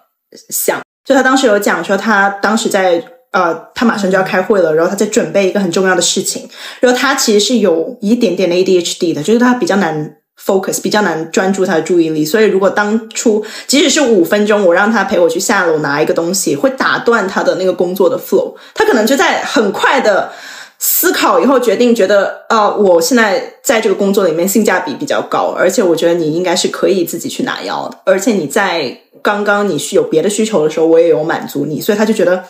想。就他当时有讲说，他当时在呃，他马上就要开会了，然后他在准备一个很重要的事情，然后他其实是有一点点的 ADHD 的，就是他比较难 focus，比较难专注他的注意力，所以如果当初即使是五分钟，我让他陪我去下楼拿一个东西，会打断他的那个工作的 flow，他可能就在很快的。思考以后决定，觉得呃，我现在在这个工作里面性价比比较高，而且我觉得你应该是可以自己去拿药的，而且你在刚刚你是有别的需求的时候，我也有满足你，所以他就觉得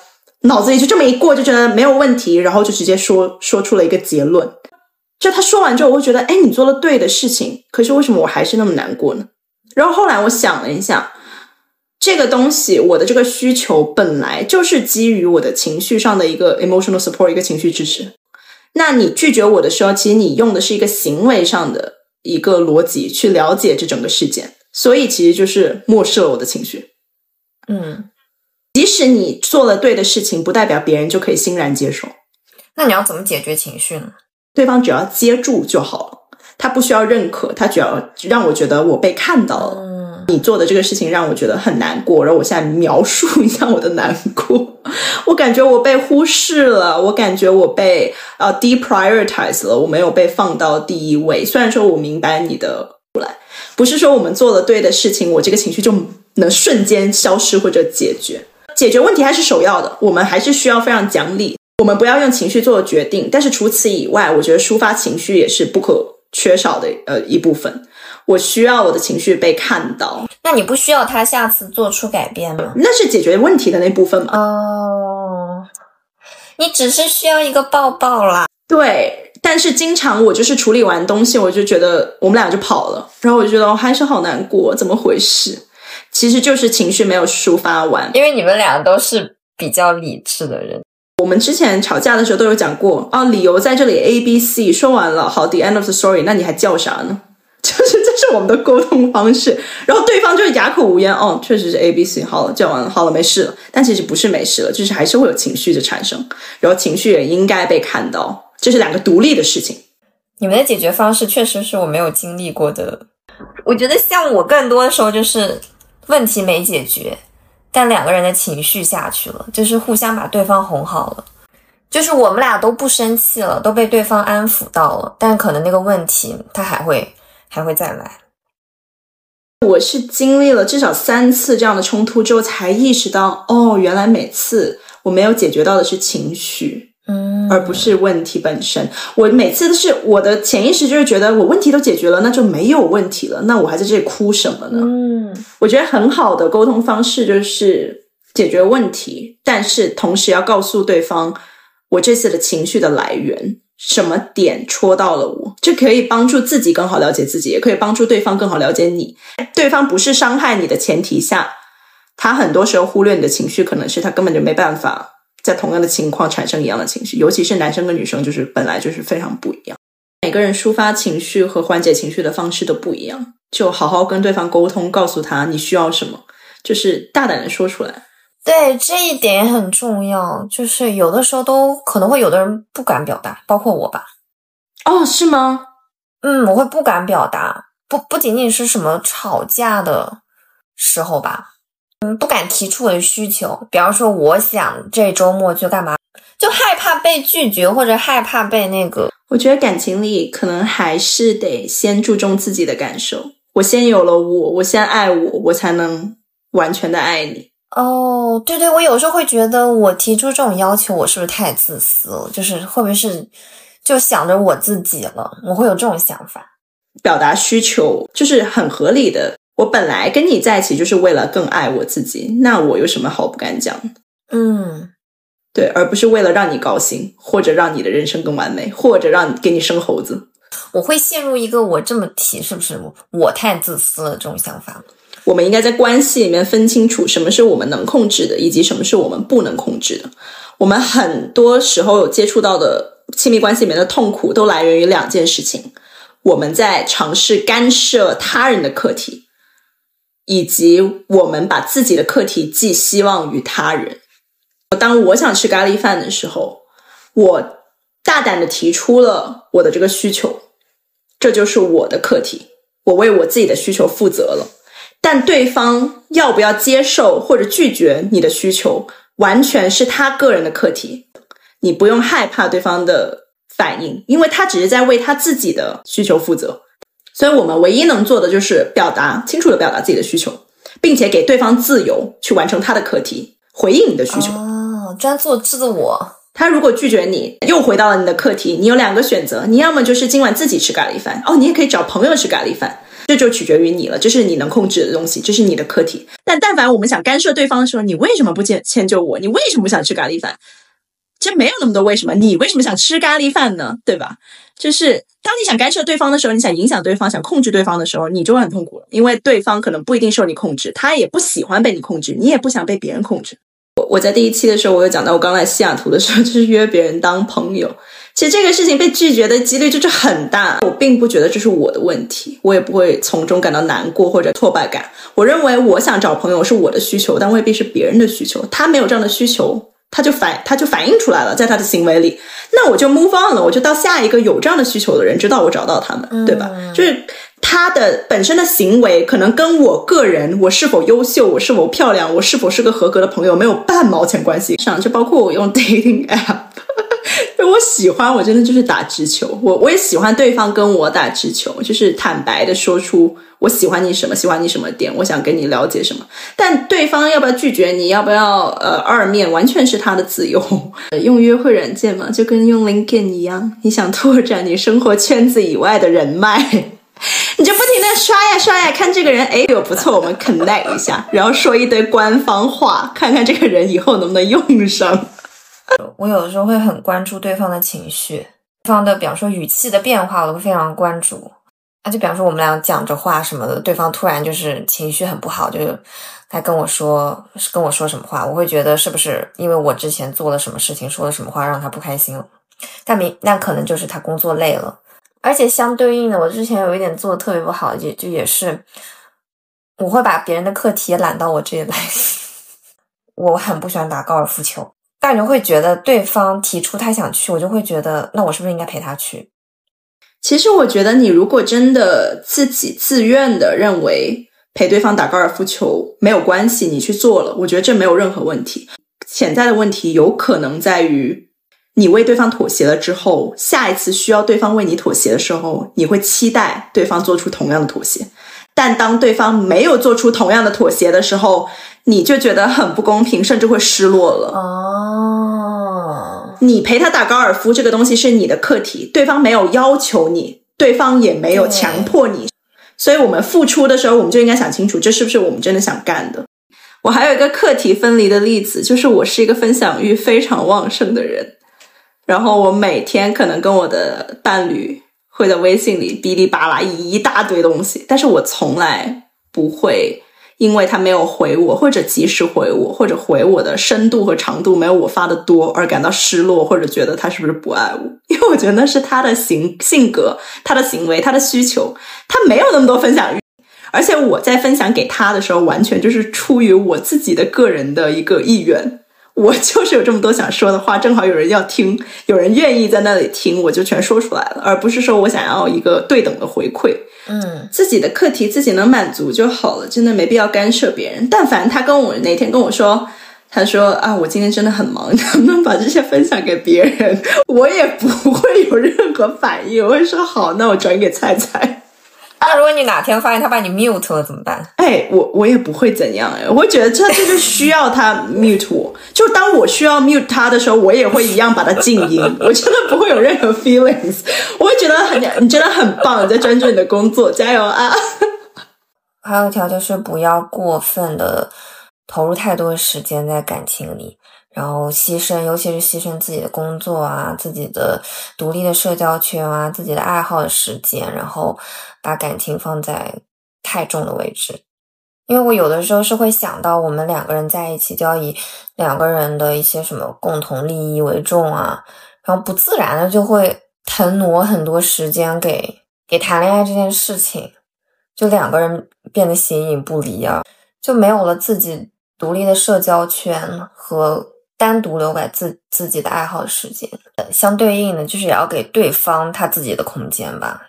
脑子里就这么一过，就觉得没有问题，然后就直接说说出了一个结论。就他说完之后，我会觉得，哎，你做了对的事情，可是为什么我还是那么难过呢？然后后来我想了一下，这个东西，我的这个需求本来就是基于我的情绪上的一个 emotional support，一个情绪支持。那你拒绝我的时候，其实你用的是一个行为上的一个逻辑去了解这整个事件，所以其实就是漠视了我的情绪。嗯，即使你做了对的事情，不代表别人就可以欣然接受。那你要怎么解决情绪呢？对方只要接住就好了，他不需要认可，他只要让我觉得我被看到了。嗯你做的这个事情让我觉得很难过，然后我现在描述一下我的难过。<laughs> 我感觉我被忽视了，我感觉我被呃 deprioritize 了，我没有被放到第一位。虽然说我明白你的出来，不是说我们做了对的事情，我这个情绪就能瞬间消失或者解决。解决问题还是首要的，我们还是需要非常讲理，我们不要用情绪做决定。但是除此以外，我觉得抒发情绪也是不可缺少的呃一部分。我需要我的情绪被看到，那你不需要他下次做出改变吗？那是解决问题的那部分嘛？哦，你只是需要一个抱抱啦。对，但是经常我就是处理完东西，我就觉得我们俩就跑了，然后我就觉得我还是好难过，怎么回事？其实就是情绪没有抒发完。因为你们俩都是比较理智的人。我们之前吵架的时候都有讲过啊，理由在这里 A B C 说完了，好，the end of the story，那你还叫啥呢？<laughs> 就是这是我们的沟通方式，然后对方就是哑口无言，哦，确实是 A B C，好了，叫完了，好了，没事了。但其实不是没事了，就是还是会有情绪的产生，然后情绪也应该被看到，这是两个独立的事情。你们的解决方式确实是我没有经历过的。我觉得像我更多的时候就是问题没解决，但两个人的情绪下去了，就是互相把对方哄好了，就是我们俩都不生气了，都被对方安抚到了，但可能那个问题他还会还会再来。我是经历了至少三次这样的冲突之后，才意识到，哦，原来每次我没有解决到的是情绪，嗯，而不是问题本身。我每次都是我的潜意识就是觉得我问题都解决了，那就没有问题了，那我还在这里哭什么呢？嗯我觉得很好的沟通方式就是解决问题，但是同时要告诉对方我这次的情绪的来源，什么点戳到了我，这可以帮助自己更好了解自己，也可以帮助对方更好了解你。对方不是伤害你的前提下，他很多时候忽略你的情绪，可能是他根本就没办法在同样的情况产生一样的情绪，尤其是男生跟女生，就是本来就是非常不一样。每个人抒发情绪和缓解情绪的方式都不一样，就好好跟对方沟通，告诉他你需要什么，就是大胆的说出来。对，这一点也很重要。就是有的时候都可能会有的人不敢表达，包括我吧。哦，是吗？嗯，我会不敢表达，不不仅仅是什么吵架的时候吧，嗯，不敢提出我的需求。比方说，我想这周末去干嘛，就害怕被拒绝，或者害怕被那个。我觉得感情里可能还是得先注重自己的感受。我先有了我，我先爱我，我才能完全的爱你。哦，对对，我有时候会觉得我提出这种要求，我是不是太自私了？就是会不会是就想着我自己了？我会有这种想法。表达需求就是很合理的。我本来跟你在一起就是为了更爱我自己，那我有什么好不敢讲？嗯，对，而不是为了让你高兴，或者让你的人生更完美，或者让给你生猴子。我会陷入一个我这么提是不是我太自私了这种想法。我们应该在关系里面分清楚什么是我们能控制的，以及什么是我们不能控制的。我们很多时候有接触到的亲密关系里面的痛苦，都来源于两件事情：我们在尝试干涉他人的课题，以及我们把自己的课题寄希望于他人。当我想吃咖喱饭的时候，我大胆的提出了我的这个需求，这就是我的课题，我为我自己的需求负责了。但对方要不要接受或者拒绝你的需求，完全是他个人的课题，你不用害怕对方的反应，因为他只是在为他自己的需求负责。所以我们唯一能做的就是表达清楚的表达自己的需求，并且给对方自由去完成他的课题，回应你的需求。哦，专做自我。他如果拒绝你，又回到了你的课题，你有两个选择，你要么就是今晚自己吃咖喱饭，哦，你也可以找朋友吃咖喱饭。这就取决于你了，这是你能控制的东西，这是你的课题。但但凡我们想干涉对方的时候，你为什么不迁迁就我？你为什么不想吃咖喱饭？这没有那么多为什么，你为什么想吃咖喱饭呢？对吧？就是当你想干涉对方的时候，你想影响对方，想控制对方的时候，你就会很痛苦了，因为对方可能不一定受你控制，他也不喜欢被你控制，你也不想被别人控制。我我在第一期的时候，我有讲到，我刚来西雅图的时候，<laughs> 就是约别人当朋友。其实这个事情被拒绝的几率就是很大，我并不觉得这是我的问题，我也不会从中感到难过或者挫败感。我认为我想找朋友是我的需求，但未必是别人的需求。他没有这样的需求，他就反他就反映出来了，在他的行为里，那我就 move on 了，我就到下一个有这样的需求的人，直到我找到他们，对吧？就是他的本身的行为可能跟我个人我是否优秀，我是否漂亮，我是否是个合格的朋友没有半毛钱关系上，就包括我用 dating app。<laughs> 我喜欢，我真的就是打直球。我我也喜欢对方跟我打直球，就是坦白的说出我喜欢你什么，喜欢你什么点，我想跟你了解什么。但对方要不要拒绝你，要不要呃二面，完全是他的自由。<laughs> 用约会软件嘛，就跟用 LinkedIn 一样，你想拓展你生活圈子以外的人脉，<laughs> 你就不停的刷呀刷呀，看这个人哎有不错，我们 connect 一下，然后说一堆官方话，看看这个人以后能不能用上。我有的时候会很关注对方的情绪，对方的比方说语气的变化，我都会非常关注。啊，就比方说我们俩讲着话什么的，对方突然就是情绪很不好，就是他跟我说跟我说什么话，我会觉得是不是因为我之前做了什么事情，说了什么话让他不开心了？但明，那可能就是他工作累了。而且相对应的，我之前有一点做的特别不好，也就也是我会把别人的课题揽到我这里来。<laughs> 我很不喜欢打高尔夫球。但人会觉得对方提出他想去，我就会觉得，那我是不是应该陪他去？其实我觉得，你如果真的自己自愿的认为陪对方打高尔夫球没有关系，你去做了，我觉得这没有任何问题。潜在的问题有可能在于，你为对方妥协了之后，下一次需要对方为你妥协的时候，你会期待对方做出同样的妥协。但当对方没有做出同样的妥协的时候，你就觉得很不公平，甚至会失落了。哦，你陪他打高尔夫这个东西是你的课题，对方没有要求你，对方也没有强迫你，所以我们付出的时候，我们就应该想清楚，这是不是我们真的想干的。我还有一个课题分离的例子，就是我是一个分享欲非常旺盛的人，然后我每天可能跟我的伴侣会在微信里哔哩吧啦一大堆东西，但是我从来不会因为他没有回我，或者及时回我，或者回我的深度和长度没有我发的多而感到失落，或者觉得他是不是不爱我？因为我觉得那是他的行性格、他的行为、他的需求，他没有那么多分享欲。而且我在分享给他的时候，完全就是出于我自己的个人的一个意愿。我就是有这么多想说的话，正好有人要听，有人愿意在那里听，我就全说出来了，而不是说我想要一个对等的回馈。嗯，自己的课题自己能满足就好了，真的没必要干涉别人。但凡他跟我哪天跟我说，他说啊，我今天真的很忙，<laughs> 能不能把这些分享给别人？<laughs> 我也不会有任何反应，我会说好，那我转给菜菜。<laughs> 那如果你哪天发现他把你 mute 了怎么办？哎，我我也不会怎样哎，我会觉得这就是需要他 mute 我，就当我需要 mute 他的时候，我也会一样把他静音，我真的不会有任何 feelings，<laughs> 我会觉得很你真的很棒，你在专注你的工作，加油啊！还有一条就是不要过分的投入太多时间在感情里，然后牺牲，尤其是牺牲自己的工作啊、自己的独立的社交圈啊、自己的爱好的时间，然后把感情放在太重的位置。因为我有的时候是会想到，我们两个人在一起就要以两个人的一些什么共同利益为重啊，然后不自然的就会腾挪很多时间给给谈恋爱这件事情。就两个人变得形影不离啊，就没有了自己独立的社交圈和单独留给自自己的爱好时间。相对应的，就是也要给对方他自己的空间吧。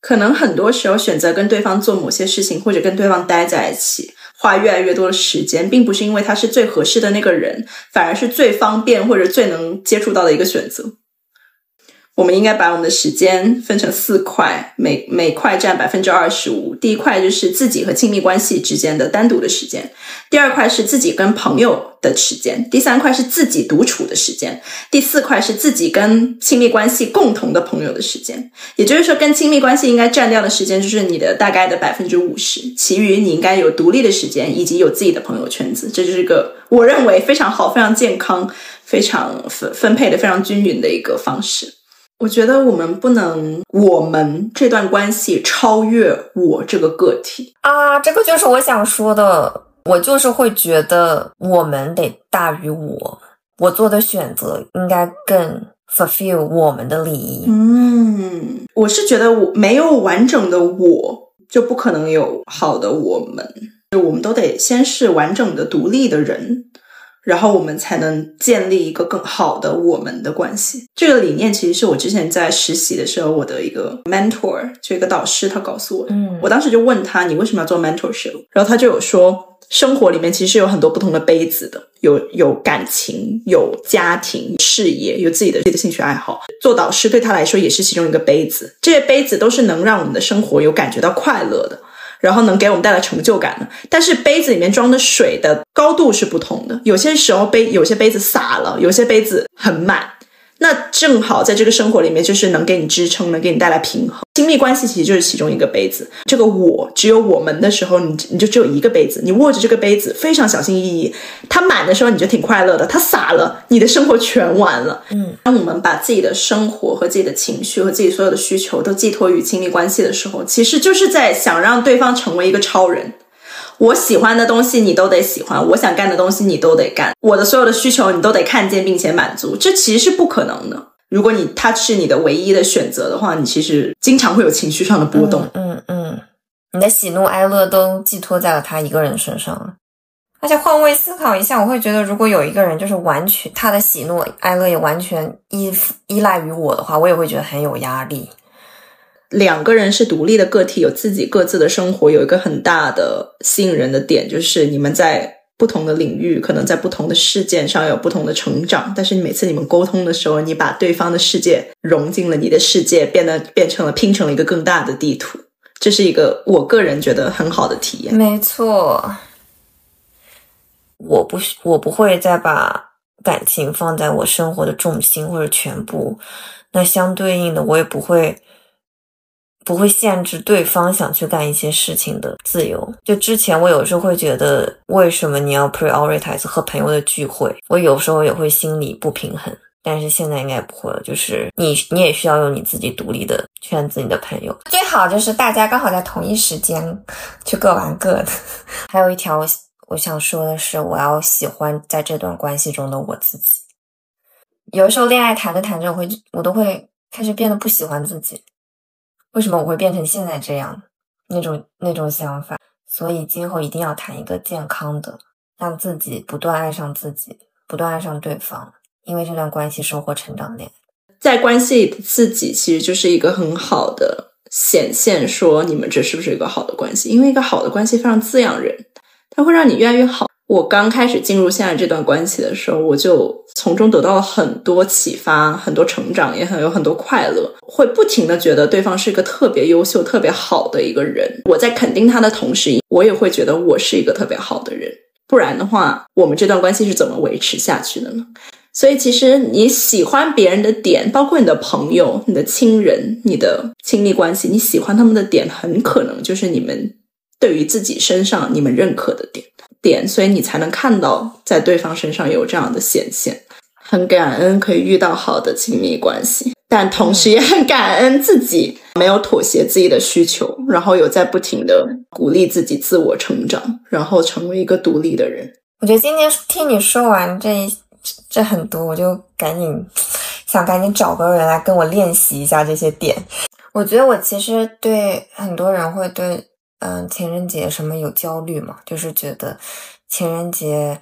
可能很多时候选择跟对方做某些事情，或者跟对方待在一起，花越来越多的时间，并不是因为他是最合适的那个人，反而是最方便或者最能接触到的一个选择。我们应该把我们的时间分成四块，每每块占百分之二十五。第一块就是自己和亲密关系之间的单独的时间，第二块是自己跟朋友的时间，第三块是自己独处的时间，第四块是自己跟亲密关系共同的朋友的时间。也就是说，跟亲密关系应该占掉的时间就是你的大概的百分之五十，其余你应该有独立的时间以及有自己的朋友圈子。这就是个我认为非常好、非常健康、非常分分配的非常均匀的一个方式。我觉得我们不能，我们这段关系超越我这个个体啊！这个就是我想说的，我就是会觉得我们得大于我，我做的选择应该更 fulfill 我们的利益。嗯，我是觉得我没有完整的我，就不可能有好的我们，就我们都得先是完整的独立的人。然后我们才能建立一个更好的我们的关系。这个理念其实是我之前在实习的时候，我的一个 mentor，就一个导师，他告诉我的。嗯，我当时就问他，你为什么要做 mentorship？然后他就有说，生活里面其实有很多不同的杯子的，有有感情，有家庭、事业，有自己的自己的兴趣爱好。做导师对他来说也是其中一个杯子，这些杯子都是能让我们的生活有感觉到快乐的。然后能给我们带来成就感的，但是杯子里面装的水的高度是不同的，有些时候杯有些杯子洒了，有些杯子很满。那正好在这个生活里面，就是能给你支撑，能给你带来平衡。亲密关系其实就是其中一个杯子。这个我只有我们的时候，你你就只有一个杯子，你握着这个杯子非常小心翼翼。它满的时候你就挺快乐的，它洒了，你的生活全完了。嗯，当我们把自己的生活和自己的情绪和自己所有的需求都寄托于亲密关系的时候，其实就是在想让对方成为一个超人。我喜欢的东西你都得喜欢，我想干的东西你都得干，我的所有的需求你都得看见并且满足，这其实是不可能的。如果你他是你的唯一的选择的话，你其实经常会有情绪上的波动。嗯嗯，你的喜怒哀乐都寄托在了他一个人身上了。而且换位思考一下，我会觉得，如果有一个人就是完全他的喜怒哀乐也完全依依赖于我的话，我也会觉得很有压力。两个人是独立的个体，有自己各自的生活，有一个很大的吸引人的点，就是你们在不同的领域，可能在不同的事件上有不同的成长。但是每次你们沟通的时候，你把对方的世界融进了你的世界，变得变成了拼成了一个更大的地图。这是一个我个人觉得很好的体验。没错，我不我不会再把感情放在我生活的重心或者全部，那相对应的我也不会不会限制对方想去干一些事情的自由。就之前我有时候会觉得，为什么你要 prioritize 和朋友的聚会？我有时候也会心里不平衡。但是现在应该不会了，就是你你也需要有你自己独立的圈子，你的朋友最好就是大家刚好在同一时间去各玩各的。<laughs> 还有一条我我想说的是，我要喜欢在这段关系中的我自己。有时候恋爱谈着谈着，我会我都会开始变得不喜欢自己。为什么我会变成现在这样？那种那种想法。所以今后一定要谈一个健康的，让自己不断爱上自己，不断爱上对方。因为这段关系收获成长点，在关系里的自己其实就是一个很好的显现，说你们这是不是一个好的关系？因为一个好的关系非常滋养人，它会让你越来越好。我刚开始进入现在这段关系的时候，我就从中得到了很多启发，很多成长，也很有很多快乐。会不停的觉得对方是一个特别优秀、特别好的一个人。我在肯定他的同时，我也会觉得我是一个特别好的人。不然的话，我们这段关系是怎么维持下去的呢？所以，其实你喜欢别人的点，包括你的朋友、你的亲人、你的亲密关系，你喜欢他们的点，很可能就是你们对于自己身上你们认可的点点，所以你才能看到在对方身上有这样的显现。很感恩可以遇到好的亲密关系，但同时也很感恩自己没有妥协自己的需求，然后有在不停的鼓励自己自我成长，然后成为一个独立的人。我觉得今天听你说完这一。这很多，我就赶紧想赶紧找个人来跟我练习一下这些点。我觉得我其实对很多人会对嗯情人节什么有焦虑嘛，就是觉得情人节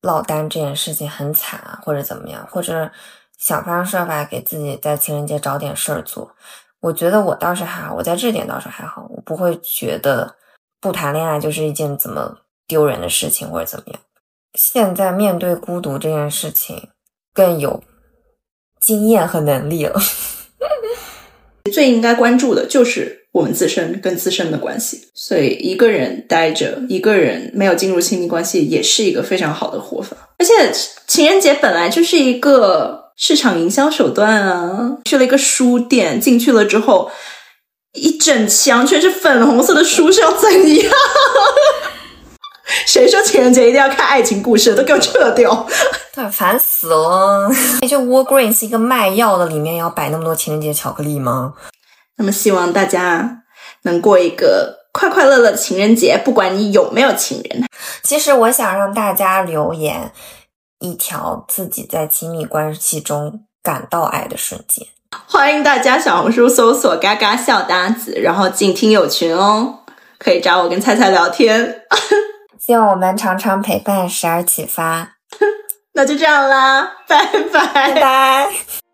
落单这件事情很惨啊，或者怎么样，或者想方设法给自己在情人节找点事儿做。我觉得我倒是还好，我在这点倒是还好，我不会觉得不谈恋爱就是一件怎么丢人的事情或者怎么样。现在面对孤独这件事情，更有经验和能力了。<laughs> 最应该关注的就是我们自身跟自身的关系。所以一个人待着，一个人没有进入亲密关系，也是一个非常好的活法。而且情人节本来就是一个市场营销手段啊！去了一个书店，进去了之后，一整墙全是粉红色的书，是要怎样？谁说情人节一定要看爱情故事？都给我撤掉！对，烦死了！<laughs> 这 Walgreens 一个卖药的，里面要摆那么多情人节巧克力吗？那么希望大家能过一个快快乐乐的情人节，不管你有没有情人。其实我想让大家留言一条自己在亲密关系中感到爱的瞬间。欢迎大家小红书搜索“嘎嘎笑搭子”，然后进听友群哦，可以找我跟菜菜聊天。<laughs> 希望我们常常陪伴，时而启发。<laughs> 那就这样啦，拜拜拜拜。